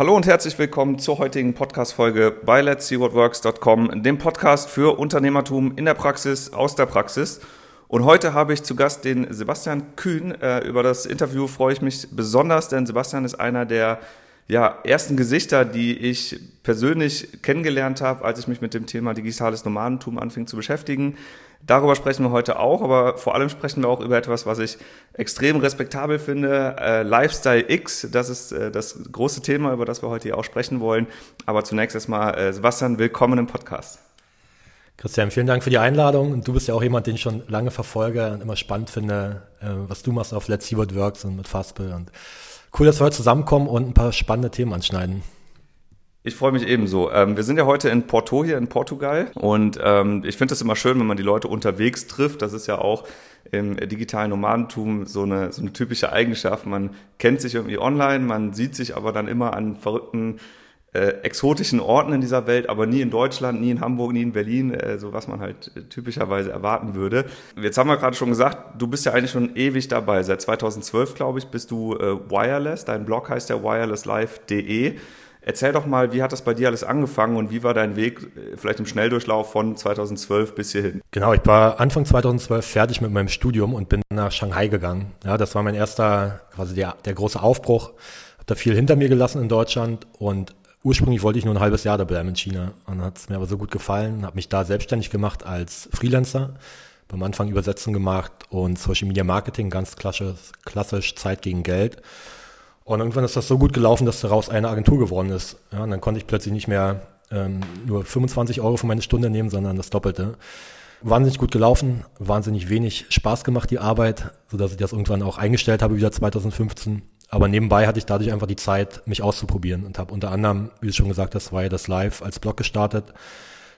Hallo und herzlich willkommen zur heutigen Podcast-Folge bei Let's See What Works.com, dem Podcast für Unternehmertum in der Praxis, aus der Praxis. Und heute habe ich zu Gast den Sebastian Kühn. Äh, über das Interview freue ich mich besonders, denn Sebastian ist einer der ja, ersten Gesichter, die ich persönlich kennengelernt habe, als ich mich mit dem Thema digitales Nomadentum anfing zu beschäftigen. Darüber sprechen wir heute auch, aber vor allem sprechen wir auch über etwas, was ich extrem respektabel finde, äh, Lifestyle X. Das ist äh, das große Thema, über das wir heute hier auch sprechen wollen. Aber zunächst erstmal, äh, Sebastian, willkommen im Podcast. Christian, vielen Dank für die Einladung. Und du bist ja auch jemand, den ich schon lange verfolge und immer spannend finde, äh, was du machst auf Let's See What Works und mit Fastbill. Und cool, dass wir heute zusammenkommen und ein paar spannende Themen anschneiden. Ich freue mich ebenso. Ähm, wir sind ja heute in Porto hier in Portugal und ähm, ich finde es immer schön, wenn man die Leute unterwegs trifft. Das ist ja auch im digitalen Nomadentum so eine, so eine typische Eigenschaft. Man kennt sich irgendwie online, man sieht sich aber dann immer an verrückten äh, exotischen Orten in dieser Welt, aber nie in Deutschland, nie in Hamburg, nie in Berlin, äh, so was man halt typischerweise erwarten würde. Jetzt haben wir gerade schon gesagt, du bist ja eigentlich schon ewig dabei. Seit 2012, glaube ich, bist du äh, Wireless. Dein Blog heißt ja wirelesslife.de. Erzähl doch mal, wie hat das bei dir alles angefangen und wie war dein Weg äh, vielleicht im Schnelldurchlauf von 2012 bis hierhin? Genau, ich war Anfang 2012 fertig mit meinem Studium und bin nach Shanghai gegangen. Ja, das war mein erster, quasi der, der große Aufbruch. Hab da viel hinter mir gelassen in Deutschland und ursprünglich wollte ich nur ein halbes Jahr da bleiben in China. Und dann hat es mir aber so gut gefallen, habe mich da selbstständig gemacht als Freelancer. Beim Anfang Übersetzung gemacht und Social Media Marketing, ganz klassisch, klassisch Zeit gegen Geld. Und irgendwann ist das so gut gelaufen, dass daraus eine Agentur geworden ist. Ja, und dann konnte ich plötzlich nicht mehr ähm, nur 25 Euro für meine Stunde nehmen, sondern das Doppelte. Wahnsinnig gut gelaufen, wahnsinnig wenig Spaß gemacht, die Arbeit, sodass ich das irgendwann auch eingestellt habe, wieder 2015. Aber nebenbei hatte ich dadurch einfach die Zeit, mich auszuprobieren und habe unter anderem, wie du schon gesagt hast, war ja das Live als Blog gestartet,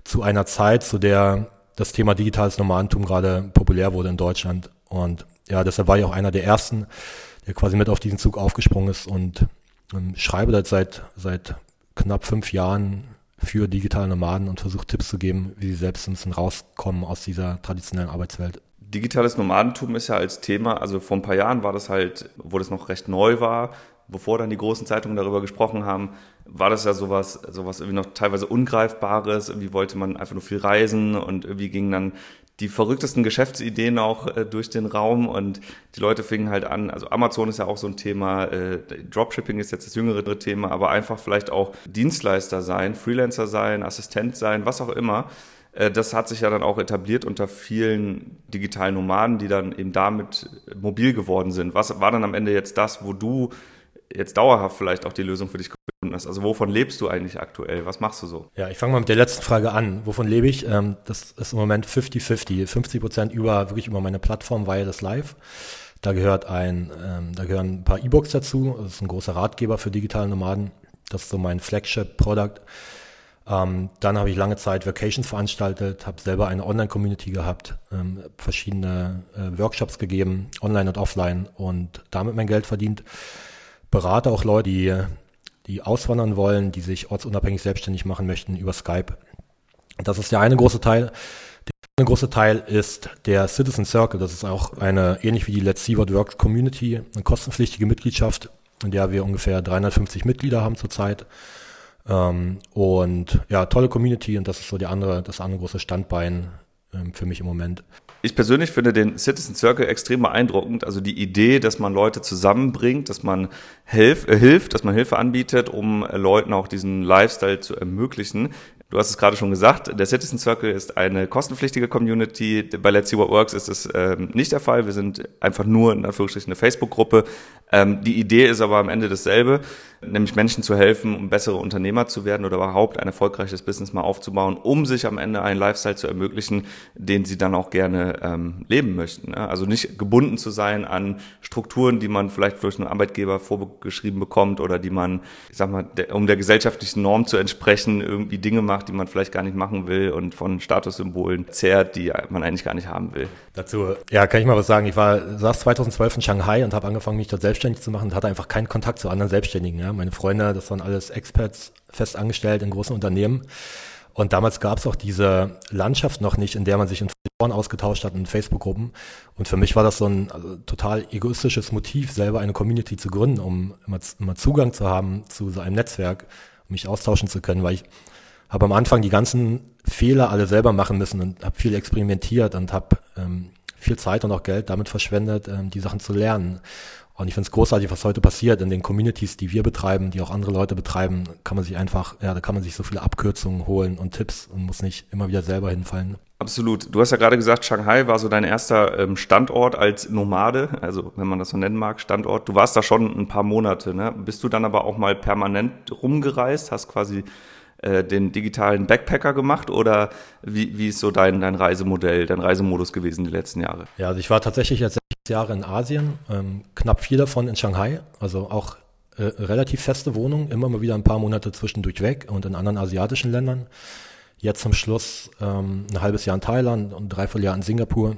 zu einer Zeit, zu der das Thema digitales Nomadentum gerade populär wurde in Deutschland. Und ja, deshalb war ich auch einer der ersten, der quasi mit auf diesen Zug aufgesprungen ist und ähm, schreibe das seit, seit knapp fünf Jahren für digitale Nomaden und versuche Tipps zu geben, wie sie selbst ein bisschen rauskommen aus dieser traditionellen Arbeitswelt. Digitales Nomadentum ist ja als Thema, also vor ein paar Jahren war das halt, wo das noch recht neu war, bevor dann die großen Zeitungen darüber gesprochen haben, war das ja sowas, sowas irgendwie noch teilweise Ungreifbares. Irgendwie wollte man einfach nur viel reisen und irgendwie gingen dann die verrücktesten Geschäftsideen auch äh, durch den Raum und die Leute fingen halt an, also Amazon ist ja auch so ein Thema, äh, Dropshipping ist jetzt das jüngere Thema, aber einfach vielleicht auch Dienstleister sein, Freelancer sein, Assistent sein, was auch immer. Äh, das hat sich ja dann auch etabliert unter vielen digitalen Nomaden, die dann eben damit mobil geworden sind. Was war dann am Ende jetzt das, wo du jetzt dauerhaft vielleicht auch die Lösung für dich gefunden hast? Also wovon lebst du eigentlich aktuell? Was machst du so? Ja, ich fange mal mit der letzten Frage an. Wovon lebe ich? Ähm, das ist im Moment 50-50. 50 Prozent über, wirklich über meine Plattform das Live. Da gehört ein, ähm, da gehören ein paar E-Books dazu. Das ist ein großer Ratgeber für digitale Nomaden. Das ist so mein Flagship-Product. Ähm, dann habe ich lange Zeit Vacations veranstaltet, habe selber eine Online-Community gehabt, ähm, verschiedene äh, Workshops gegeben, online und offline und damit mein Geld verdient berate auch Leute, die, die auswandern wollen, die sich ortsunabhängig selbstständig machen möchten über Skype. Das ist der eine große Teil. Der andere große Teil ist der Citizen Circle. Das ist auch eine, ähnlich wie die Let's See What Works Community, eine kostenpflichtige Mitgliedschaft, in der wir ungefähr 350 Mitglieder haben zurzeit. Ähm, und ja, tolle Community und das ist so die andere, das andere große Standbein ähm, für mich im Moment. Ich persönlich finde den Citizen Circle extrem beeindruckend. Also die Idee, dass man Leute zusammenbringt, dass man hilf, äh, hilft, dass man Hilfe anbietet, um äh, Leuten auch diesen Lifestyle zu ermöglichen. Du hast es gerade schon gesagt, der Citizen Circle ist eine kostenpflichtige Community. Bei Let's See What Works ist es ähm, nicht der Fall. Wir sind einfach nur in Anführungsstrichen eine Facebook-Gruppe. Ähm, die Idee ist aber am Ende dasselbe, nämlich Menschen zu helfen, um bessere Unternehmer zu werden oder überhaupt ein erfolgreiches Business mal aufzubauen, um sich am Ende einen Lifestyle zu ermöglichen, den sie dann auch gerne ähm, leben möchten. Ne? Also nicht gebunden zu sein an Strukturen, die man vielleicht durch einen Arbeitgeber vorgeschrieben bekommt oder die man, ich sag mal, um der gesellschaftlichen Norm zu entsprechen, irgendwie Dinge macht, die man vielleicht gar nicht machen will und von Statussymbolen zehrt, die man eigentlich gar nicht haben will. Dazu, ja, kann ich mal was sagen. Ich war, saß 2012 in Shanghai und habe angefangen, mich dort selbst selbstständig zu machen und hatte einfach keinen Kontakt zu anderen Selbstständigen. Ja. Meine Freunde, das waren alles Experts, fest angestellt in großen Unternehmen. Und damals gab es auch diese Landschaft noch nicht, in der man sich in Foren ausgetauscht hat in Facebook-Gruppen. Und für mich war das so ein also, total egoistisches Motiv, selber eine Community zu gründen, um immer, immer Zugang zu haben zu so einem Netzwerk, um mich austauschen zu können, weil ich habe am Anfang die ganzen Fehler alle selber machen müssen und habe viel experimentiert und habe ähm, viel Zeit und auch Geld damit verschwendet, ähm, die Sachen zu lernen. Und ich finde es großartig, was heute passiert in den Communities, die wir betreiben, die auch andere Leute betreiben, kann man sich einfach, ja, da kann man sich so viele Abkürzungen holen und Tipps und muss nicht immer wieder selber hinfallen. Absolut. Du hast ja gerade gesagt, Shanghai war so dein erster ähm, Standort als Nomade, also wenn man das so nennen mag, Standort. Du warst da schon ein paar Monate, ne? Bist du dann aber auch mal permanent rumgereist, hast quasi äh, den digitalen Backpacker gemacht oder wie, wie ist so dein, dein Reisemodell, dein Reisemodus gewesen die letzten Jahre? Ja, also ich war tatsächlich jetzt sechs Jahre in Asien, ähm, knapp vier davon in Shanghai, also auch äh, relativ feste Wohnung, immer mal wieder ein paar Monate zwischendurch weg und in anderen asiatischen Ländern. Jetzt zum Schluss ähm, ein halbes Jahr in Thailand und ein Dreivierteljahr in Singapur.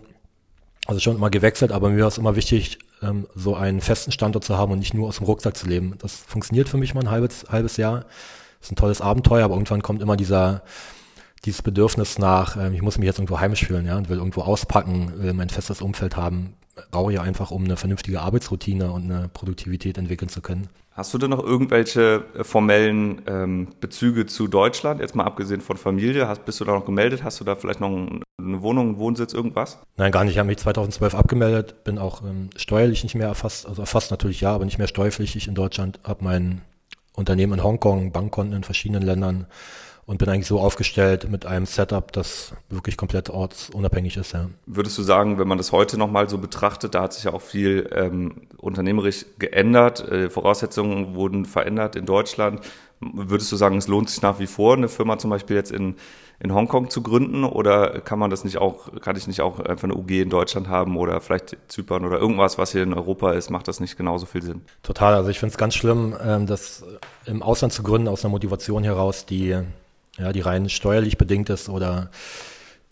Also schon immer gewechselt, aber mir war es immer wichtig, ähm, so einen festen Standort zu haben und nicht nur aus dem Rucksack zu leben. Das funktioniert für mich mal ein halbes, halbes Jahr. Ist ein tolles Abenteuer, aber irgendwann kommt immer dieser, dieses Bedürfnis nach, äh, ich muss mich jetzt irgendwo heimisch fühlen, ja, und will irgendwo auspacken, will mein festes Umfeld haben, brauche ich einfach, um eine vernünftige Arbeitsroutine und eine Produktivität entwickeln zu können. Hast du denn noch irgendwelche äh, formellen ähm, Bezüge zu Deutschland, jetzt mal abgesehen von Familie? Hast, bist du da noch gemeldet? Hast du da vielleicht noch eine Wohnung, einen Wohnsitz, irgendwas? Nein, gar nicht. Ich habe mich 2012 abgemeldet, bin auch ähm, steuerlich nicht mehr erfasst, also erfasst natürlich ja, aber nicht mehr steuerpflichtig in Deutschland, habe mein Unternehmen in Hongkong, Bankkonten in verschiedenen Ländern und bin eigentlich so aufgestellt mit einem Setup, das wirklich komplett ortsunabhängig ist. Ja. Würdest du sagen, wenn man das heute nochmal so betrachtet, da hat sich ja auch viel ähm, unternehmerisch geändert, äh, Voraussetzungen wurden verändert in Deutschland. Würdest du sagen, es lohnt sich nach wie vor, eine Firma zum Beispiel jetzt in, in Hongkong zu gründen oder kann man das nicht auch, kann ich nicht auch einfach eine UG in Deutschland haben oder vielleicht Zypern oder irgendwas, was hier in Europa ist, macht das nicht genauso viel Sinn? Total, also ich finde es ganz schlimm, ähm, das im Ausland zu gründen aus einer Motivation heraus, die ja, die rein steuerlich bedingt ist oder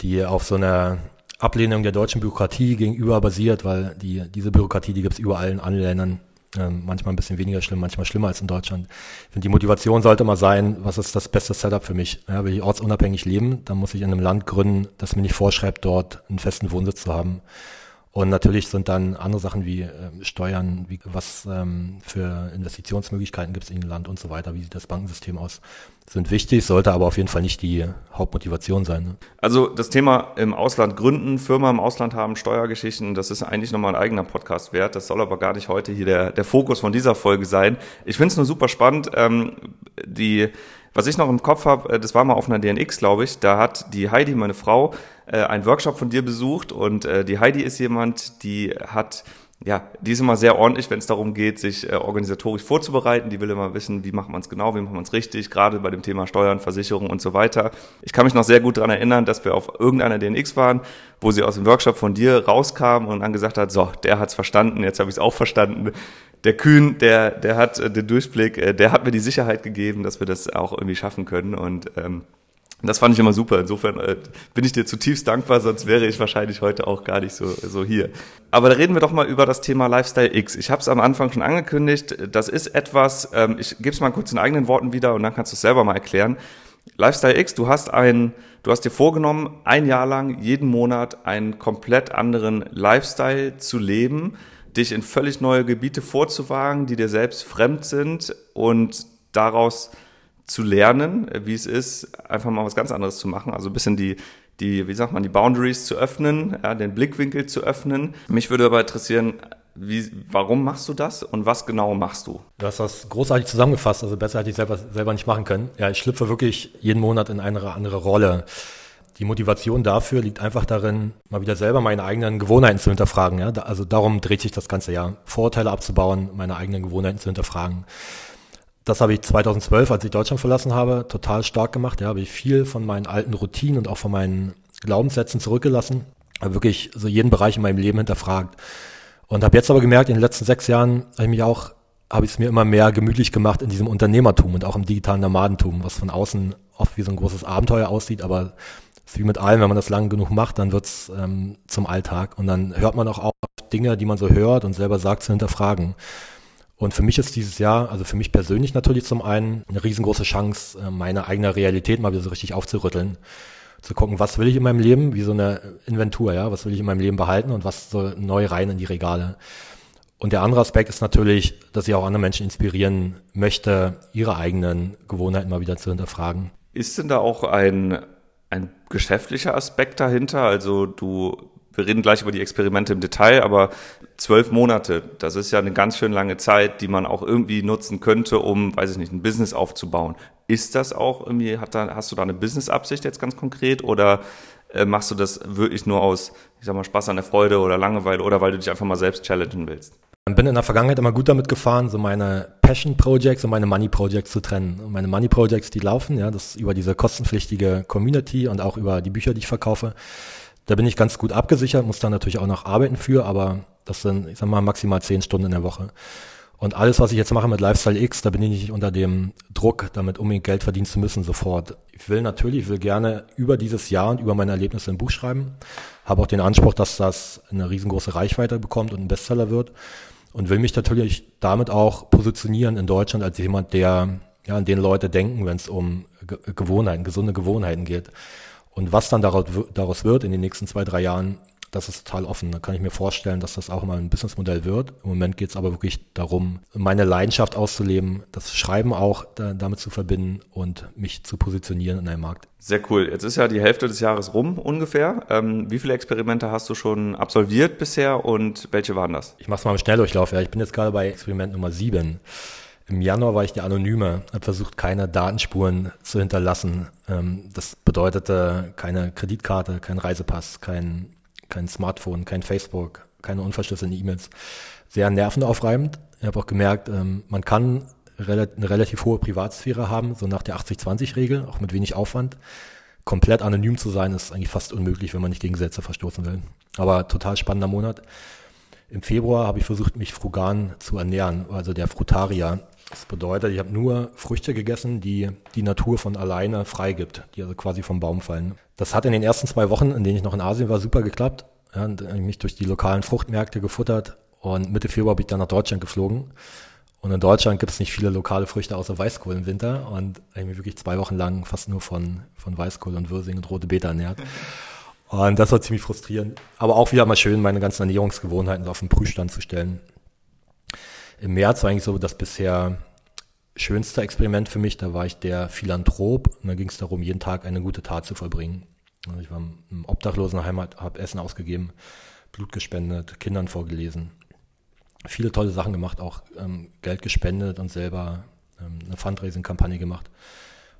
die auf so einer Ablehnung der deutschen Bürokratie gegenüber basiert, weil die, diese Bürokratie, die gibt es überall in allen Ländern. Ähm, manchmal ein bisschen weniger schlimm, manchmal schlimmer als in Deutschland. Ich finde, die Motivation sollte mal sein, was ist das beste Setup für mich? Ja, will ich ortsunabhängig leben, dann muss ich in einem Land gründen, das mir nicht vorschreibt, dort einen festen Wohnsitz zu haben. Und natürlich sind dann andere Sachen wie äh, Steuern, wie was ähm, für Investitionsmöglichkeiten gibt es in dem Land und so weiter, wie sieht das Bankensystem aus, sind wichtig, sollte aber auf jeden Fall nicht die Hauptmotivation sein. Ne? Also das Thema im Ausland gründen, Firma im Ausland haben, Steuergeschichten, das ist eigentlich nochmal ein eigener Podcast wert. Das soll aber gar nicht heute hier der, der Fokus von dieser Folge sein. Ich finde es nur super spannend. Ähm, die was ich noch im Kopf habe, äh, das war mal auf einer DNX, glaube ich, da hat die Heidi, meine Frau, äh, einen Workshop von dir besucht und äh, die Heidi ist jemand, die hat ja, die ist immer sehr ordentlich, wenn es darum geht, sich äh, organisatorisch vorzubereiten. Die will immer wissen, wie macht man es genau, wie macht man es richtig, gerade bei dem Thema Steuern, Versicherung und so weiter. Ich kann mich noch sehr gut daran erinnern, dass wir auf irgendeiner DNX waren, wo sie aus dem Workshop von dir rauskam und dann gesagt hat, so, der hat's verstanden, jetzt habe ich es auch verstanden. Der Kühn, der, der hat äh, den Durchblick, äh, der hat mir die Sicherheit gegeben, dass wir das auch irgendwie schaffen können und ähm, das fand ich immer super. Insofern äh, bin ich dir zutiefst dankbar, sonst wäre ich wahrscheinlich heute auch gar nicht so, so hier. Aber da reden wir doch mal über das Thema Lifestyle X. Ich habe es am Anfang schon angekündigt. Das ist etwas, ähm, ich gebe es mal kurz in eigenen Worten wieder und dann kannst du es selber mal erklären. Lifestyle X, du hast ein, du hast dir vorgenommen, ein Jahr lang jeden Monat einen komplett anderen Lifestyle zu leben, dich in völlig neue Gebiete vorzuwagen, die dir selbst fremd sind und daraus zu lernen, wie es ist, einfach mal was ganz anderes zu machen. Also ein bisschen die, die, wie sagt man, die Boundaries zu öffnen, ja, den Blickwinkel zu öffnen. Mich würde aber interessieren, wie, warum machst du das und was genau machst du? Du hast das großartig zusammengefasst, also besser hätte ich selber, selber nicht machen können. Ja, ich schlüpfe wirklich jeden Monat in eine andere Rolle. Die Motivation dafür liegt einfach darin, mal wieder selber meine eigenen Gewohnheiten zu hinterfragen. Ja? Also darum dreht sich das ganze Jahr. Vorurteile abzubauen, meine eigenen Gewohnheiten zu hinterfragen das habe ich 2012, als ich Deutschland verlassen habe, total stark gemacht. Ja, habe ich viel von meinen alten Routinen und auch von meinen Glaubenssätzen zurückgelassen. Habe wirklich so jeden Bereich in meinem Leben hinterfragt. Und habe jetzt aber gemerkt, in den letzten sechs Jahren habe ich mich auch, habe ich es mir immer mehr gemütlich gemacht in diesem Unternehmertum und auch im digitalen Nomadentum, was von außen oft wie so ein großes Abenteuer aussieht, aber ist wie mit allem, wenn man das lang genug macht, dann wird's ähm, zum Alltag. Und dann hört man auch auf Dinge, die man so hört und selber sagt, zu hinterfragen. Und für mich ist dieses Jahr, also für mich persönlich natürlich zum einen eine riesengroße Chance, äh, meine eigene Realität mal wieder so richtig aufzurütteln. Zu gucken, was will ich in meinem Leben, wie so eine Inventur, ja, was will ich in meinem Leben behalten und was soll neu rein in die Regale. Und der andere Aspekt ist natürlich, dass ich auch andere Menschen inspirieren möchte, ihre eigenen Gewohnheiten mal wieder zu hinterfragen. Ist denn da auch ein, ein geschäftlicher Aspekt dahinter? Also du wir reden gleich über die Experimente im Detail, aber zwölf Monate, das ist ja eine ganz schön lange Zeit, die man auch irgendwie nutzen könnte, um, weiß ich nicht, ein Business aufzubauen. Ist das auch irgendwie, hat da, hast du da eine Business-Absicht jetzt ganz konkret oder äh, machst du das wirklich nur aus, ich sag mal, Spaß an der Freude oder Langeweile oder weil du dich einfach mal selbst challengen willst? Bin in der Vergangenheit immer gut damit gefahren, so meine Passion Projects und meine Money Projects zu trennen. Und meine Money Projects, die laufen, ja, das über diese kostenpflichtige Community und auch über die Bücher, die ich verkaufe. Da bin ich ganz gut abgesichert, muss da natürlich auch noch arbeiten für, aber das sind, ich sag mal, maximal zehn Stunden in der Woche. Und alles, was ich jetzt mache mit Lifestyle X, da bin ich nicht unter dem Druck, damit unbedingt Geld verdienen zu müssen sofort. Ich will natürlich, ich will gerne über dieses Jahr und über meine Erlebnisse ein Buch schreiben. Habe auch den Anspruch, dass das eine riesengroße Reichweite bekommt und ein Bestseller wird. Und will mich natürlich damit auch positionieren in Deutschland als jemand, der ja, an den Leute denken, wenn es um Gewohnheiten, gesunde Gewohnheiten geht. Und was dann daraus wird in den nächsten zwei, drei Jahren, das ist total offen. Da kann ich mir vorstellen, dass das auch mal ein Businessmodell wird. Im Moment geht es aber wirklich darum, meine Leidenschaft auszuleben, das Schreiben auch da, damit zu verbinden und mich zu positionieren in einem Markt. Sehr cool. Jetzt ist ja die Hälfte des Jahres rum ungefähr. Ähm, wie viele Experimente hast du schon absolviert bisher und welche waren das? Ich mache es mal im Schnelldurchlauf. Ja. Ich bin jetzt gerade bei Experiment Nummer sieben. Im Januar war ich der Anonyme, habe versucht, keine Datenspuren zu hinterlassen. Ähm, das bedeutete keine Kreditkarte, kein Reisepass, kein, kein Smartphone, kein Facebook, keine unverschlüsselten E-Mails. Sehr nervenaufreibend. Ich habe auch gemerkt, ähm, man kann eine relativ hohe Privatsphäre haben, so nach der 80-20-Regel, auch mit wenig Aufwand. Komplett anonym zu sein, ist eigentlich fast unmöglich, wenn man nicht gegen Gesetze verstoßen will. Aber total spannender Monat. Im Februar habe ich versucht, mich frugan zu ernähren, also der Frutarier. Das bedeutet, ich habe nur Früchte gegessen, die die Natur von alleine freigibt, die also quasi vom Baum fallen. Das hat in den ersten zwei Wochen, in denen ich noch in Asien war, super geklappt. Ja, und ich mich durch die lokalen Fruchtmärkte gefuttert und Mitte Februar bin ich dann nach Deutschland geflogen. Und in Deutschland gibt es nicht viele lokale Früchte außer Weißkohl im Winter und ich habe mich wirklich zwei Wochen lang fast nur von, von Weißkohl und Würsing und rote Beete ernährt. Und das war ziemlich frustrierend. Aber auch wieder mal schön, meine ganzen Ernährungsgewohnheiten auf den Prüfstand zu stellen im März war eigentlich so das bisher schönste Experiment für mich. Da war ich der Philanthrop und da ging es darum, jeden Tag eine gute Tat zu vollbringen. Also ich war im Obdachlosenheim, habe Essen ausgegeben, Blut gespendet, Kindern vorgelesen. Viele tolle Sachen gemacht, auch ähm, Geld gespendet und selber ähm, eine Fundraising-Kampagne gemacht.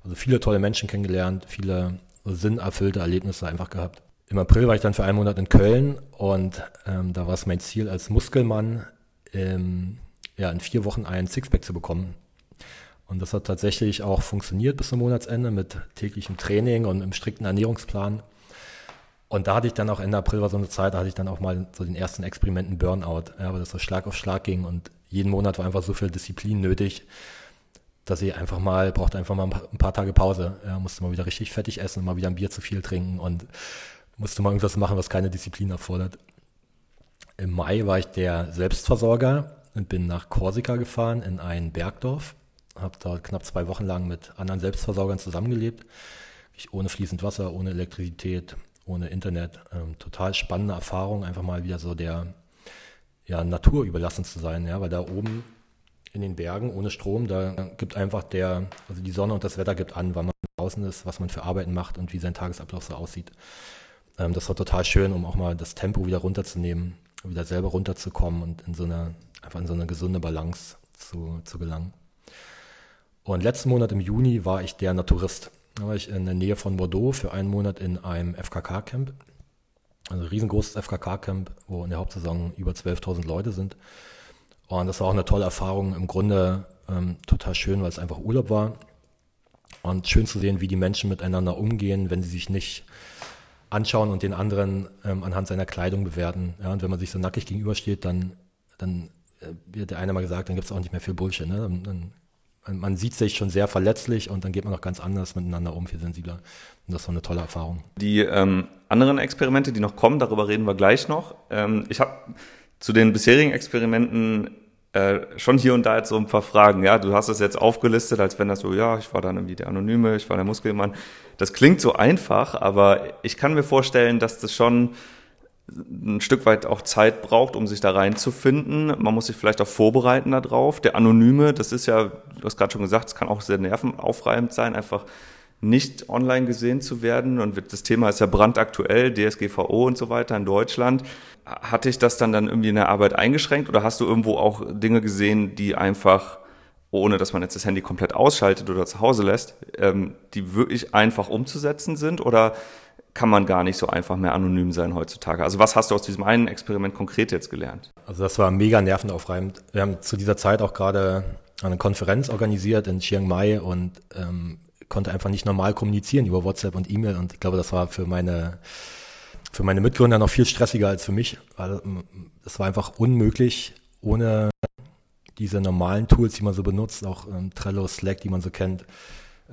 Also viele tolle Menschen kennengelernt, viele so sinnerfüllte Erlebnisse einfach gehabt. Im April war ich dann für einen Monat in Köln und ähm, da war es mein Ziel als Muskelmann ähm, ja, in vier Wochen ein Sixpack zu bekommen. Und das hat tatsächlich auch funktioniert bis zum Monatsende mit täglichem Training und einem strikten Ernährungsplan. Und da hatte ich dann auch Ende April war so eine Zeit, da hatte ich dann auch mal so den ersten Experimenten Burnout, ja, weil das so Schlag auf Schlag ging und jeden Monat war einfach so viel Disziplin nötig, dass ich einfach mal, brauchte einfach mal ein paar Tage Pause. Ja, musste mal wieder richtig fettig essen, mal wieder ein Bier zu viel trinken und musste mal irgendwas machen, was keine Disziplin erfordert. Im Mai war ich der Selbstversorger und bin nach Korsika gefahren in ein Bergdorf. Habe dort knapp zwei Wochen lang mit anderen Selbstversorgern zusammengelebt. Ich ohne fließend Wasser, ohne Elektrizität, ohne Internet. Ähm, total spannende Erfahrung, einfach mal wieder so der ja, Natur überlassen zu sein, ja, weil da oben in den Bergen ohne Strom, da gibt einfach der, also die Sonne und das Wetter gibt an, wann man draußen ist, was man für Arbeiten macht und wie sein Tagesablauf so aussieht. Ähm, das war total schön, um auch mal das Tempo wieder runterzunehmen, wieder selber runterzukommen und in so eine einfach in so eine gesunde Balance zu, zu gelangen. Und letzten Monat im Juni war ich der Naturist. Da war ich in der Nähe von Bordeaux für einen Monat in einem FKK-Camp. Also ein riesengroßes FKK-Camp, wo in der Hauptsaison über 12.000 Leute sind. Und das war auch eine tolle Erfahrung. Im Grunde ähm, total schön, weil es einfach Urlaub war. Und schön zu sehen, wie die Menschen miteinander umgehen, wenn sie sich nicht anschauen und den anderen ähm, anhand seiner Kleidung bewerten. Ja, und wenn man sich so nackig gegenübersteht, dann, dann wird der eine mal gesagt, dann gibt es auch nicht mehr viel Bullshit. Ne? Dann, dann, man sieht sich schon sehr verletzlich und dann geht man auch ganz anders miteinander um, viel sensibler. Und das war eine tolle Erfahrung. Die ähm, anderen Experimente, die noch kommen, darüber reden wir gleich noch. Ähm, ich habe zu den bisherigen Experimenten äh, schon hier und da jetzt so ein paar Fragen. Ja, du hast es jetzt aufgelistet, als wenn das so, ja, ich war dann irgendwie der Anonyme, ich war der Muskelmann. Das klingt so einfach, aber ich kann mir vorstellen, dass das schon ein Stück weit auch Zeit braucht, um sich da reinzufinden. Man muss sich vielleicht auch vorbereiten darauf. Der Anonyme, das ist ja, du hast gerade schon gesagt, es kann auch sehr nervenaufreibend sein, einfach nicht online gesehen zu werden. Und das Thema ist ja brandaktuell, DSGVO und so weiter in Deutschland. Hatte ich das dann dann irgendwie in der Arbeit eingeschränkt oder hast du irgendwo auch Dinge gesehen, die einfach, ohne dass man jetzt das Handy komplett ausschaltet oder zu Hause lässt, ähm, die wirklich einfach umzusetzen sind? Oder kann man gar nicht so einfach mehr anonym sein heutzutage. Also was hast du aus diesem einen Experiment konkret jetzt gelernt? Also das war mega nervenaufreibend. Wir haben zu dieser Zeit auch gerade eine Konferenz organisiert in Chiang Mai und ähm, konnte einfach nicht normal kommunizieren über WhatsApp und E-Mail und ich glaube, das war für meine für meine Mitgründer noch viel stressiger als für mich, es war einfach unmöglich, ohne diese normalen Tools, die man so benutzt, auch ähm, Trello, Slack, die man so kennt,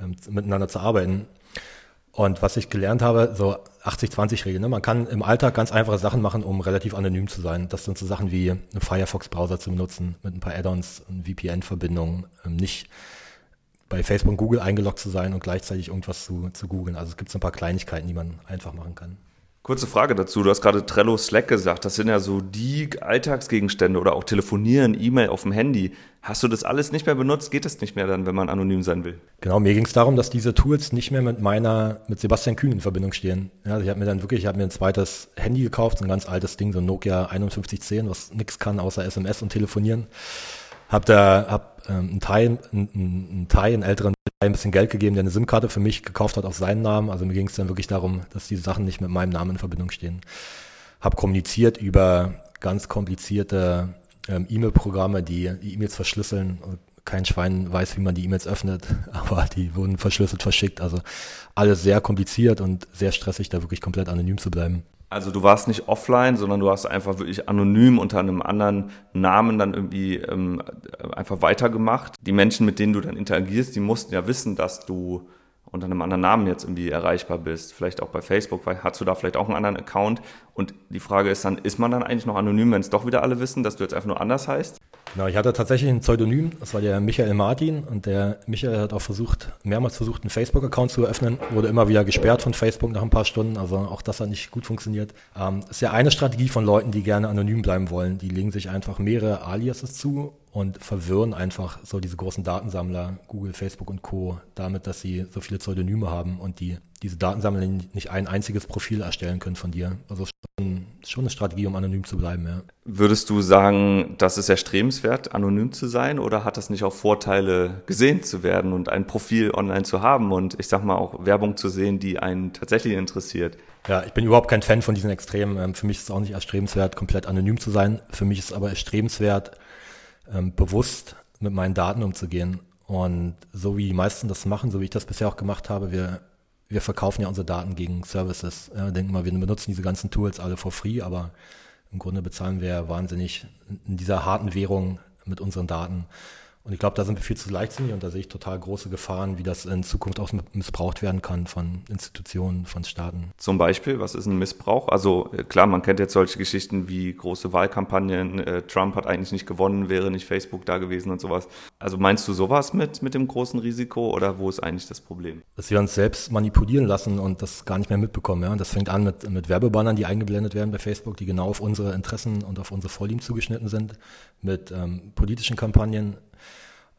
ähm, miteinander zu arbeiten. Und was ich gelernt habe, so 80-20-Regel. Ne? Man kann im Alltag ganz einfache Sachen machen, um relativ anonym zu sein. Das sind so Sachen wie einen Firefox-Browser zu benutzen, mit ein paar Add-ons, VPN-Verbindungen, ähm, nicht bei Facebook und Google eingeloggt zu sein und gleichzeitig irgendwas zu, zu googeln. Also es gibt so ein paar Kleinigkeiten, die man einfach machen kann. Kurze Frage dazu. Du hast gerade Trello Slack gesagt. Das sind ja so die Alltagsgegenstände oder auch Telefonieren, E-Mail auf dem Handy. Hast du das alles nicht mehr benutzt? Geht das nicht mehr dann, wenn man anonym sein will? Genau, mir ging es darum, dass diese Tools nicht mehr mit meiner, mit Sebastian Kühn in Verbindung stehen. Ja, also ich habe mir dann wirklich, ich habe mir ein zweites Handy gekauft, so ein ganz altes Ding, so ein Nokia 5110, was nichts kann außer SMS und telefonieren. Hab da, hab ähm, einen Teil, einen, einen Teil, einen älteren ein bisschen Geld gegeben, der eine SIM-Karte für mich gekauft hat auf seinen Namen. Also mir ging es dann wirklich darum, dass diese Sachen nicht mit meinem Namen in Verbindung stehen. Hab kommuniziert über ganz komplizierte ähm, E-Mail-Programme, die die E-Mails verschlüsseln. Kein Schwein weiß, wie man die E-Mails öffnet, aber die wurden verschlüsselt verschickt. Also alles sehr kompliziert und sehr stressig, da wirklich komplett anonym zu bleiben. Also du warst nicht offline, sondern du hast einfach wirklich anonym unter einem anderen Namen dann irgendwie ähm, einfach weitergemacht. Die Menschen, mit denen du dann interagierst, die mussten ja wissen, dass du unter einem anderen Namen jetzt irgendwie erreichbar bist. Vielleicht auch bei Facebook, weil hast du da vielleicht auch einen anderen Account. Und die Frage ist dann, ist man dann eigentlich noch anonym, wenn es doch wieder alle wissen, dass du jetzt einfach nur anders heißt? Genau, ich hatte tatsächlich ein Pseudonym, das war der Michael Martin und der Michael hat auch versucht, mehrmals versucht, einen Facebook-Account zu eröffnen, wurde immer wieder gesperrt von Facebook nach ein paar Stunden, also auch das hat nicht gut funktioniert. Ähm, ist ja eine Strategie von Leuten, die gerne anonym bleiben wollen, die legen sich einfach mehrere Aliases zu und verwirren einfach so diese großen Datensammler, Google, Facebook und Co., damit, dass sie so viele Pseudonyme haben und die diese Datensammler nicht ein einziges Profil erstellen können von dir. Also schon, schon eine Strategie, um anonym zu bleiben, ja. Würdest du sagen, das ist erstrebenswert, anonym zu sein, oder hat das nicht auch Vorteile, gesehen zu werden und ein Profil online zu haben und ich sag mal auch Werbung zu sehen, die einen tatsächlich interessiert? Ja, ich bin überhaupt kein Fan von diesen Extremen. Ähm, für mich ist es auch nicht erstrebenswert, komplett anonym zu sein. Für mich ist es aber erstrebenswert, ähm, bewusst mit meinen Daten umzugehen. Und so wie die meisten das machen, so wie ich das bisher auch gemacht habe, wir wir verkaufen ja unsere Daten gegen Services. Ja, denken mal, wir benutzen diese ganzen Tools alle for free, aber im Grunde bezahlen wir wahnsinnig in dieser harten Währung mit unseren Daten. Und ich glaube, da sind wir viel zu leichtsinnig und da sehe ich total große Gefahren, wie das in Zukunft auch missbraucht werden kann von Institutionen, von Staaten. Zum Beispiel, was ist ein Missbrauch? Also äh, klar, man kennt jetzt solche Geschichten wie große Wahlkampagnen, äh, Trump hat eigentlich nicht gewonnen, wäre nicht Facebook da gewesen und sowas. Also meinst du sowas mit, mit dem großen Risiko oder wo ist eigentlich das Problem? Dass wir uns selbst manipulieren lassen und das gar nicht mehr mitbekommen. Ja? Und das fängt an mit, mit Werbebannern, die eingeblendet werden bei Facebook, die genau auf unsere Interessen und auf unsere Vorlieben zugeschnitten sind, mit ähm, politischen Kampagnen,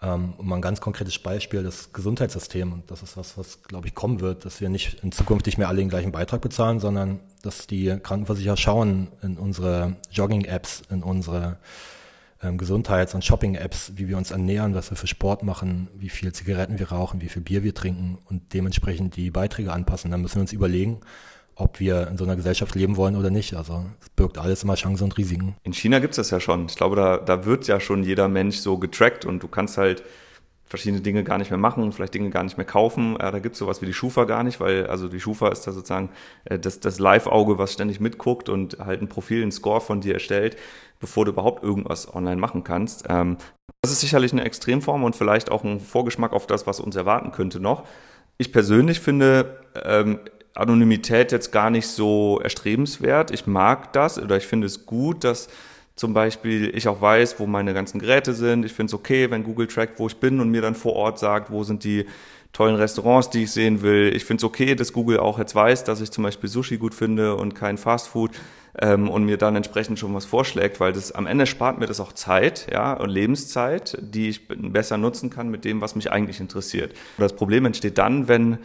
ähm, und mal ein ganz konkretes Beispiel, das Gesundheitssystem. Und das ist was, was, glaube ich, kommen wird, dass wir nicht in Zukunft nicht mehr alle den gleichen Beitrag bezahlen, sondern dass die Krankenversicherer schauen in unsere Jogging-Apps, in unsere ähm, Gesundheits- und Shopping-Apps, wie wir uns ernähren, was wir für Sport machen, wie viel Zigaretten wir rauchen, wie viel Bier wir trinken und dementsprechend die Beiträge anpassen. Dann müssen wir uns überlegen, ob wir in so einer Gesellschaft leben wollen oder nicht. Also es birgt alles immer Chancen und Risiken. In China gibt es das ja schon. Ich glaube, da, da wird ja schon jeder Mensch so getrackt und du kannst halt verschiedene Dinge gar nicht mehr machen, vielleicht Dinge gar nicht mehr kaufen. Da gibt es sowas wie die Schufa gar nicht, weil also die Schufa ist da sozusagen äh, das, das Live-Auge, was ständig mitguckt und halt ein Profil, ein Score von dir erstellt, bevor du überhaupt irgendwas online machen kannst. Ähm, das ist sicherlich eine Extremform und vielleicht auch ein Vorgeschmack auf das, was uns erwarten könnte noch. Ich persönlich finde, ähm, Anonymität jetzt gar nicht so erstrebenswert. Ich mag das oder ich finde es gut, dass zum Beispiel ich auch weiß, wo meine ganzen Geräte sind. Ich finde es okay, wenn Google trackt, wo ich bin und mir dann vor Ort sagt, wo sind die tollen Restaurants, die ich sehen will. Ich finde es okay, dass Google auch jetzt weiß, dass ich zum Beispiel Sushi gut finde und kein Fast Food ähm, und mir dann entsprechend schon was vorschlägt, weil das am Ende spart mir das auch Zeit, ja, und Lebenszeit, die ich besser nutzen kann mit dem, was mich eigentlich interessiert. Das Problem entsteht dann, wenn